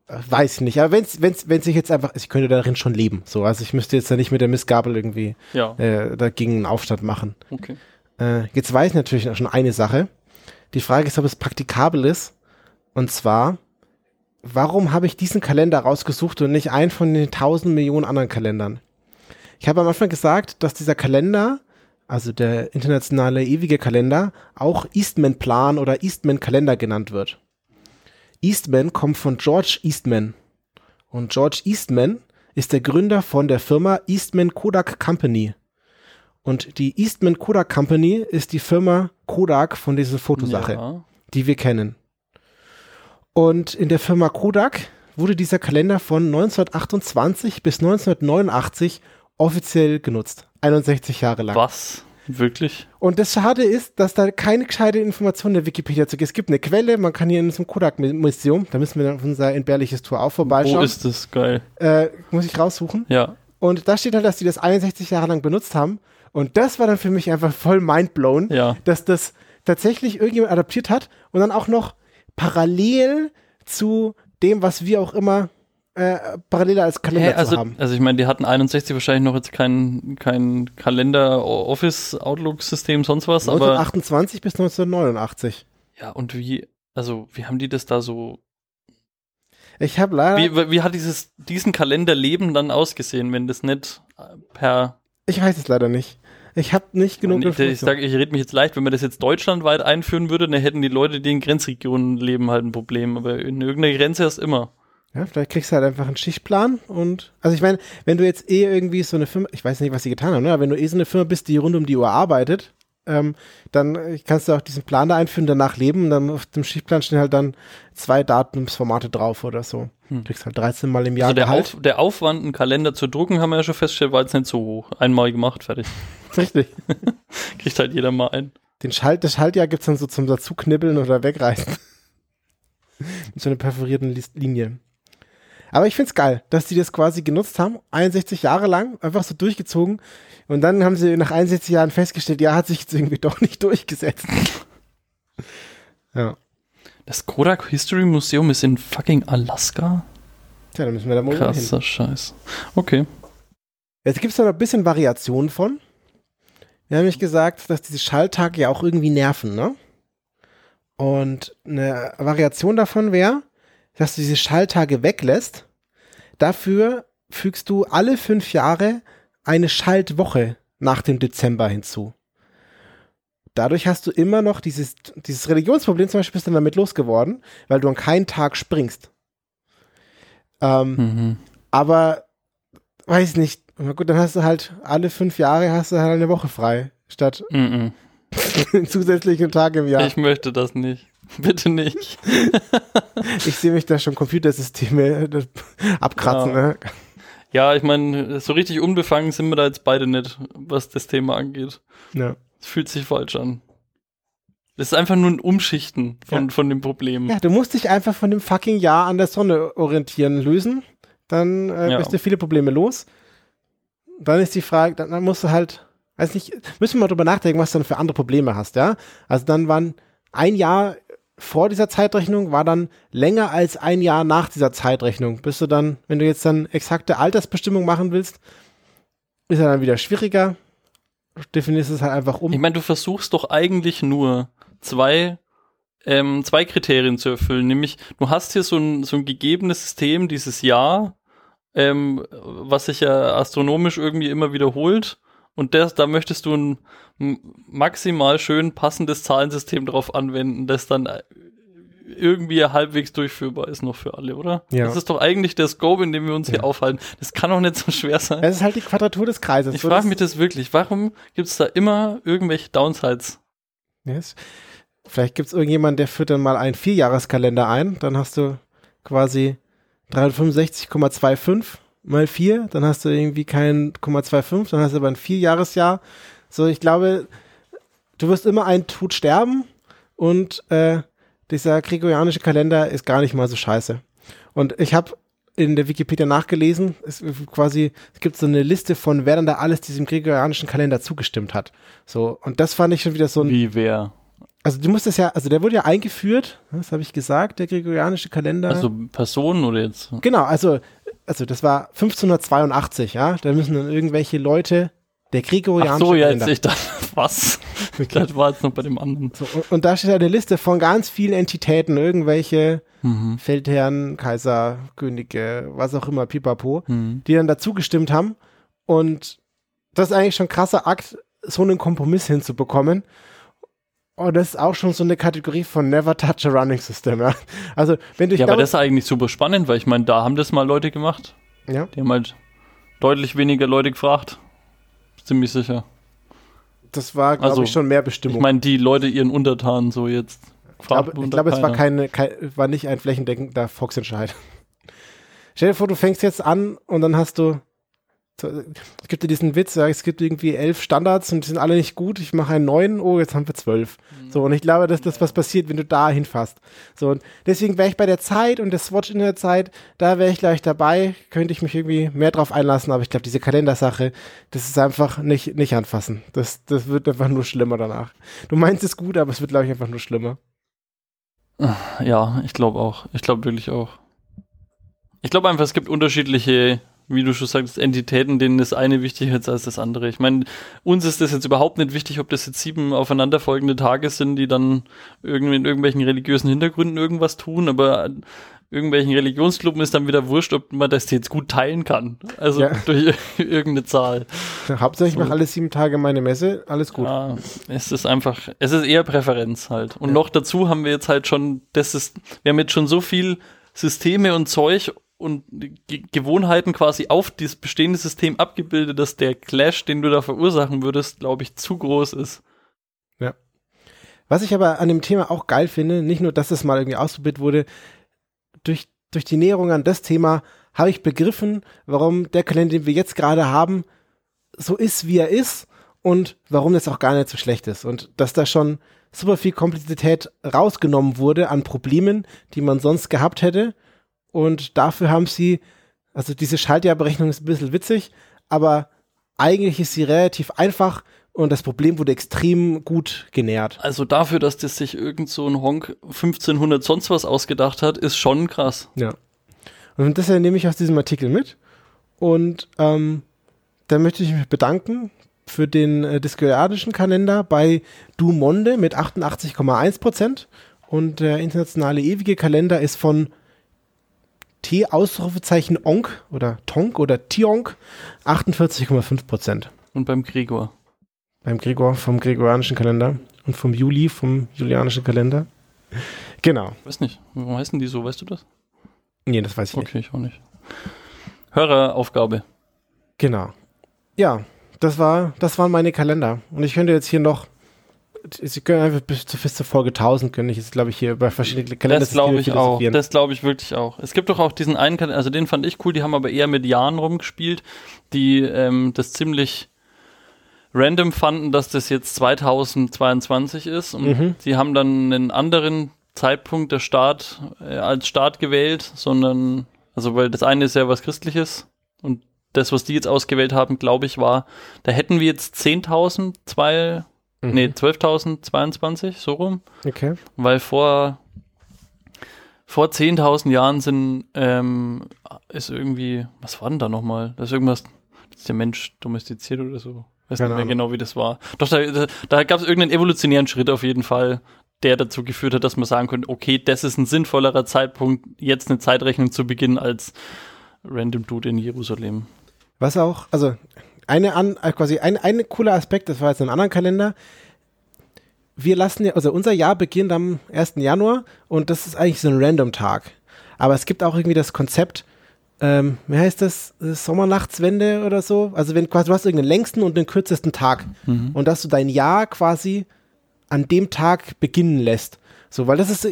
Weiß ich nicht. Aber wenn es wenn's, wenn's ich jetzt einfach, ich könnte darin schon leben. So, also ich müsste jetzt da nicht mit der Missgabel irgendwie Ja, äh, dagegen einen Aufstand machen. okay. Äh, jetzt weiß ich natürlich auch schon eine Sache. Die Frage ist, ob es praktikabel ist. Und zwar, warum habe ich diesen Kalender rausgesucht und nicht einen von den tausend Millionen anderen Kalendern? Ich habe am Anfang gesagt, dass dieser Kalender, also der internationale ewige Kalender, auch Eastman-Plan oder Eastman-Kalender genannt wird. Eastman kommt von George Eastman. Und George Eastman ist der Gründer von der Firma Eastman Kodak Company. Und die Eastman Kodak Company ist die Firma Kodak von dieser Fotosache, Ja. die wir kennen. Und in der Firma Kodak wurde dieser Kalender von 1928 bis 1989 offiziell genutzt. 61 Jahre lang. Was? Wirklich? Und das Schade ist, dass da keine gescheite Information in der Wikipedia zu gibt. Es gibt eine Quelle, man kann hier in diesem Kodak-Museum, da müssen wir dann auf unser entbehrliches Tour auch Wo vorbeischauen. ist das? Geil. Äh, muss ich raussuchen. Ja. Und da steht halt, dass die das 61 Jahre lang benutzt haben. Und das war dann für mich einfach voll mindblown, Ja. dass das tatsächlich irgendjemand adaptiert hat und dann auch noch parallel zu dem, was wir auch immer äh, parallel als Kalender zu also, haben. also ich meine, die hatten 61 wahrscheinlich noch jetzt kein, kein Kalender, Office, Outlook-System, sonst was, aber 1928 bis 1989. ja, und wie, also wie haben die das da so, Ich habe leider, wie, wie hat dieses, diesen Kalenderleben dann ausgesehen, wenn das nicht äh, per, ich weiß es leider nicht. Ich habe nicht genug ich, ich Informationen. sage, ich rede mich jetzt leicht, wenn man das jetzt deutschlandweit einführen würde, dann hätten die Leute, die in Grenzregionen leben, halt ein Problem, aber in irgendeiner Grenze ist immer. Ja, vielleicht kriegst du halt einfach einen Schichtplan und, also ich meine, wenn du jetzt eh irgendwie so eine Firma, ich weiß nicht, was sie getan haben, ne? aber wenn du eh so eine Firma bist, die rund um die Uhr arbeitet, ähm, dann äh, kannst du auch diesen Plan da einführen, danach leben und dann auf dem Schichtplan stehen halt dann zwei Datumsformate drauf oder so. Hm. Kriegst halt 13 Mal im Jahr Also der, Gehalt. Auf, der Aufwand, einen Kalender zu drucken, haben wir ja schon festgestellt, war jetzt nicht so hoch. Einmal gemacht, fertig. Richtig. Kriegt halt jeder mal ein. Den Schalt, das Schaltjahr gibt's dann so zum dazuknibbeln oder wegreißen. Mit so einer perforierten Linie. Aber ich find's geil, dass die das quasi genutzt haben, 61 Jahre lang, einfach so durchgezogen. Und dann haben sie nach 61 Jahren festgestellt, ja, hat sich jetzt irgendwie doch nicht durchgesetzt. ja. Das Kodak History Museum ist in fucking Alaska? Tja, dann müssen wir da mal hin. Krasser Scheiß. Okay. Jetzt gibt's da noch ein bisschen Variationen von. Wir haben nämlich gesagt, dass diese Schalltage ja auch irgendwie nerven, ne? Und eine Variation davon wäre, dass du diese Schalltage weglässt. Dafür fügst du alle fünf Jahre eine Schaltwoche nach dem Dezember hinzu. Dadurch hast du immer noch dieses, dieses Religionsproblem zum Beispiel bist du damit losgeworden, weil du an keinen Tag springst. Ähm, Mhm. aber weiß nicht. Na gut, dann hast du halt alle fünf Jahre hast du halt eine Woche frei, statt Mhm. zusätzlichen Tag im Jahr. Ich möchte das nicht. Bitte nicht. Ich sehe mich da schon Computersysteme äh, abkratzen. Ja. Ne? Ja, ich meine, so richtig unbefangen sind wir da jetzt beide nicht, was das Thema angeht. Ja. Es fühlt sich falsch an. Das ist einfach nur ein Umschichten von, Ja. von dem Problem. ja, du musst dich einfach von dem fucking Jahr an der Sonne orientieren, lösen. Dann äh, Ja. bist du viele Probleme los. Dann ist die Frage, dann, dann musst du halt, weiß nicht, müssen wir mal drüber nachdenken, was du dann für andere Probleme hast, ja? Also dann waren ein Jahr vor dieser Zeitrechnung war dann länger als ein Jahr nach dieser Zeitrechnung. Bist du dann, wenn du jetzt dann exakte Altersbestimmung machen willst, ist ja dann wieder schwieriger. Definierst es halt einfach um. Ich meine, du versuchst doch eigentlich nur zwei, ähm, zwei Kriterien zu erfüllen. Nämlich, du hast hier so ein, so ein gegebenes System, dieses Jahr, ähm, was sich ja astronomisch irgendwie immer wiederholt. Und das, da möchtest du ein maximal schön passendes Zahlensystem drauf anwenden, das dann äh, irgendwie halbwegs durchführbar ist noch für alle, oder? Ja. Das ist doch eigentlich der Scope, in dem wir uns Ja. hier aufhalten. Das kann doch nicht so schwer sein. Es ist halt die Quadratur des Kreises. Ich So, frage mich das wirklich. Warum gibt es da immer irgendwelche Downsides? Yes. Vielleicht gibt es irgendjemanden, der führt dann mal einen Vierjahreskalender ein. Dann hast du quasi 365,25 mal 4. Dann hast du irgendwie kein 0,25. Dann hast du aber ein Vierjahresjahr. So, ich glaube, du wirst immer einen Tod sterben und äh, dieser gregorianische Kalender ist gar nicht mal so scheiße. Und ich habe in der Wikipedia nachgelesen, es quasi, es gibt so eine Liste von, wer dann da alles diesem gregorianischen Kalender zugestimmt hat. So, und das fand ich schon wieder so ein Wie wer? also du musst das ja, also der wurde ja eingeführt, das habe ich gesagt, der gregorianische Kalender. Also Personen oder jetzt? genau, also, also das war 1582, ja, da müssen dann irgendwelche Leute der gregorianische Ach so, ja, jetzt ich dachte, was? Das war jetzt noch bei dem anderen. so, und, und da steht eine Liste von ganz vielen Entitäten, irgendwelche Mhm. Feldherren, Kaiser, Könige, was auch immer, pipapo, Mhm. die dann dazu gestimmt haben. Und das ist eigentlich schon ein krasser Akt, so einen Kompromiss hinzubekommen. Und das ist auch schon so eine Kategorie von Never Touch a Running System, ja. Also, wenn du, Ja, aber das ist eigentlich super spannend, weil ich meine, da haben das mal Leute gemacht. ja. Die haben halt deutlich weniger Leute gefragt. Ziemlich sicher. Das war, glaube Also, ich, schon mehr Bestimmung. Ich meine, die Leute ihren Untertanen so jetzt. ich glaube, fragt ich glaube es war, keine, kein, war nicht ein flächendeckender Volksentscheid. Stell dir vor, du fängst jetzt an und dann hast du, es gibt ja diesen Witz, ja, es gibt irgendwie elf Standards und die sind alle nicht gut. Ich mache einen neuen, oh, jetzt haben wir zwölf. So, und ich glaube, dass das was passiert, wenn du da hinfasst. So, und deswegen wäre ich bei der Zeit und der Swatch in der Zeit, da wäre ich gleich dabei, könnte ich mich irgendwie mehr drauf einlassen, aber ich glaube, diese Kalendersache, das ist einfach nicht, nicht anfassen. Das, das wird einfach nur schlimmer danach. Du meinst es gut, aber es wird, glaube ich, einfach nur schlimmer. Ja, ich glaube auch. Ich glaube wirklich auch. Ich glaube einfach, es gibt unterschiedliche, wie du schon sagst, Entitäten, denen das eine wichtiger ist als das andere. Ich meine, uns ist das jetzt überhaupt nicht wichtig, ob das jetzt sieben aufeinanderfolgende Tage sind, die dann irgendwie in irgendwelchen religiösen Hintergründen irgendwas tun, aber irgendwelchen Religionsgruppen ist dann wieder wurscht, ob man das jetzt gut teilen kann. Also Ja. durch irgendeine Zahl. Hauptsächlich So. mache alle sieben Tage meine Messe, alles gut. Ja, es ist einfach, es ist eher Präferenz halt. Und noch dazu haben wir jetzt halt schon, das ist, wir haben jetzt schon so viel Systeme und Zeug und Ge Gewohnheiten quasi auf das bestehende System abgebildet, dass der Clash, den du da verursachen würdest, glaube ich, zu groß ist. Was ich aber an dem Thema auch geil finde, nicht nur, dass es mal irgendwie ausprobiert wurde, durch, durch die Näherung an das Thema habe ich begriffen, warum der Kalender, den wir jetzt gerade haben, so ist, wie er ist und warum das auch gar nicht so schlecht ist. Und dass da schon super viel Komplexität rausgenommen wurde an Problemen, die man sonst gehabt hätte. Und dafür haben sie, also diese Schaltjahrberechnung ist ein bisschen witzig, aber eigentlich ist sie relativ einfach und das Problem wurde extrem gut genährt. Also dafür, dass das sich irgend so ein Honk 1500 sonst was ausgedacht hat, ist schon krass. Ja. Und das nehme ich aus diesem Artikel mit. Und ähm, da möchte ich mich bedanken für den äh, diskoiadischen Kalender bei Du Monde mit 88,1 Prozent. Und der internationale ewige Kalender ist von T Ausrufezeichen Onk oder Tonk oder Tionk 48,5 Prozent. Und beim Gregor. Beim Gregor vom gregorianischen Kalender und vom Juli vom julianischen Kalender. Genau. Weiß nicht, warum heißen die so, weißt du das? Nee, das weiß ich nicht. Okay, ich auch nicht. Höreraufgabe. Genau. Ja, das war, das waren meine Kalender. Und ich könnte jetzt hier noch, Sie können einfach bis, bis zur Folge 1000 können ich jetzt, glaube ich, hier über verschiedene Kalender Das glaube ich auch. Das glaube ich wirklich auch. Es gibt doch auch diesen einen Kalender, also den fand ich cool, die haben aber eher mit Jahren rumgespielt, die ähm, das ziemlich random fanden, dass das jetzt 2022 ist. Und Mhm. sie haben dann einen anderen Zeitpunkt der Start äh, als Start gewählt, sondern, also weil das eine ist ja was Christliches und das, was die jetzt ausgewählt haben, glaube ich, war, da hätten wir jetzt 10.000, zwei, Mhm. nee, 12.022, so rum. Okay. Weil vor vor 10.000 Jahren sind, ähm, ist irgendwie, was war denn da nochmal? Da ist irgendwas, ist der Mensch domestiziert oder so. Weiß Keine nicht mehr Ahnung. genau, wie das war. Doch, da, da, da gab es irgendeinen evolutionären Schritt auf jeden Fall, der dazu geführt hat, dass man sagen könnte, okay, das ist ein sinnvollerer Zeitpunkt, jetzt eine Zeitrechnung zu beginnen als Random Dude in Jerusalem. Was auch, also eine an, äh, quasi ein, ein cooler Aspekt, das war jetzt in einem anderen Kalender. Wir lassen ja, also unser Jahr beginnt am 1. Januar und das ist eigentlich so ein Random-Tag. Aber es gibt auch irgendwie das Konzept, ähm, wie heißt das, Äh, Sommernachtswende oder so? Also wenn quasi du hast irgendeinen längsten und den kürzesten Tag und dass du dein Jahr quasi an dem Tag beginnen lässt. So, weil das ist,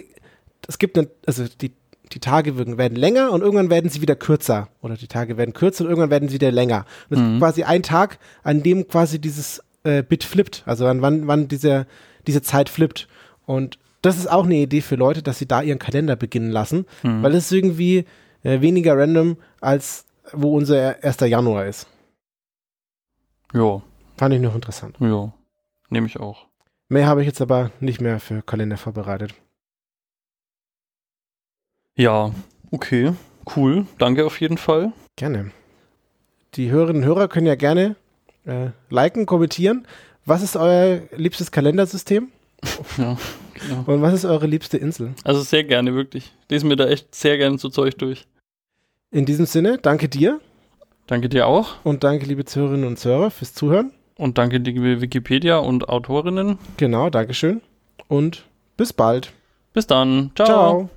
es gibt, eine, also die, die Tage werden länger und irgendwann werden sie wieder kürzer. Oder die Tage werden kürzer und irgendwann werden sie wieder länger. Und es gibt quasi ein Tag, an dem quasi dieses äh, Bit flippt. Also wann, wann, wann diese, diese Zeit flippt. Und das ist auch eine Idee für Leute, dass sie da ihren Kalender beginnen lassen, weil es ist irgendwie äh, weniger random, als wo unser 1. Januar ist. Ja, Fand ich noch interessant. ja, nehme ich auch. Mehr habe ich jetzt aber nicht mehr für Kalender vorbereitet. Ja, okay, cool, danke auf jeden Fall. Gerne. Die Hörerinnen und Hörer können ja gerne äh, liken, kommentieren. Was ist euer liebstes Kalendersystem Ja, genau. und was ist eure liebste Insel? Also sehr gerne, wirklich. Lesen mir da echt sehr gerne so Zeug durch. In diesem Sinne, danke dir Danke dir auch und danke, liebe Zuhörerinnen und Zuhörer, fürs Zuhören. und danke liebe Wikipedia und Autorinnen. Genau, Dankeschön und bis bald. Bis dann. Ciao. Ciao.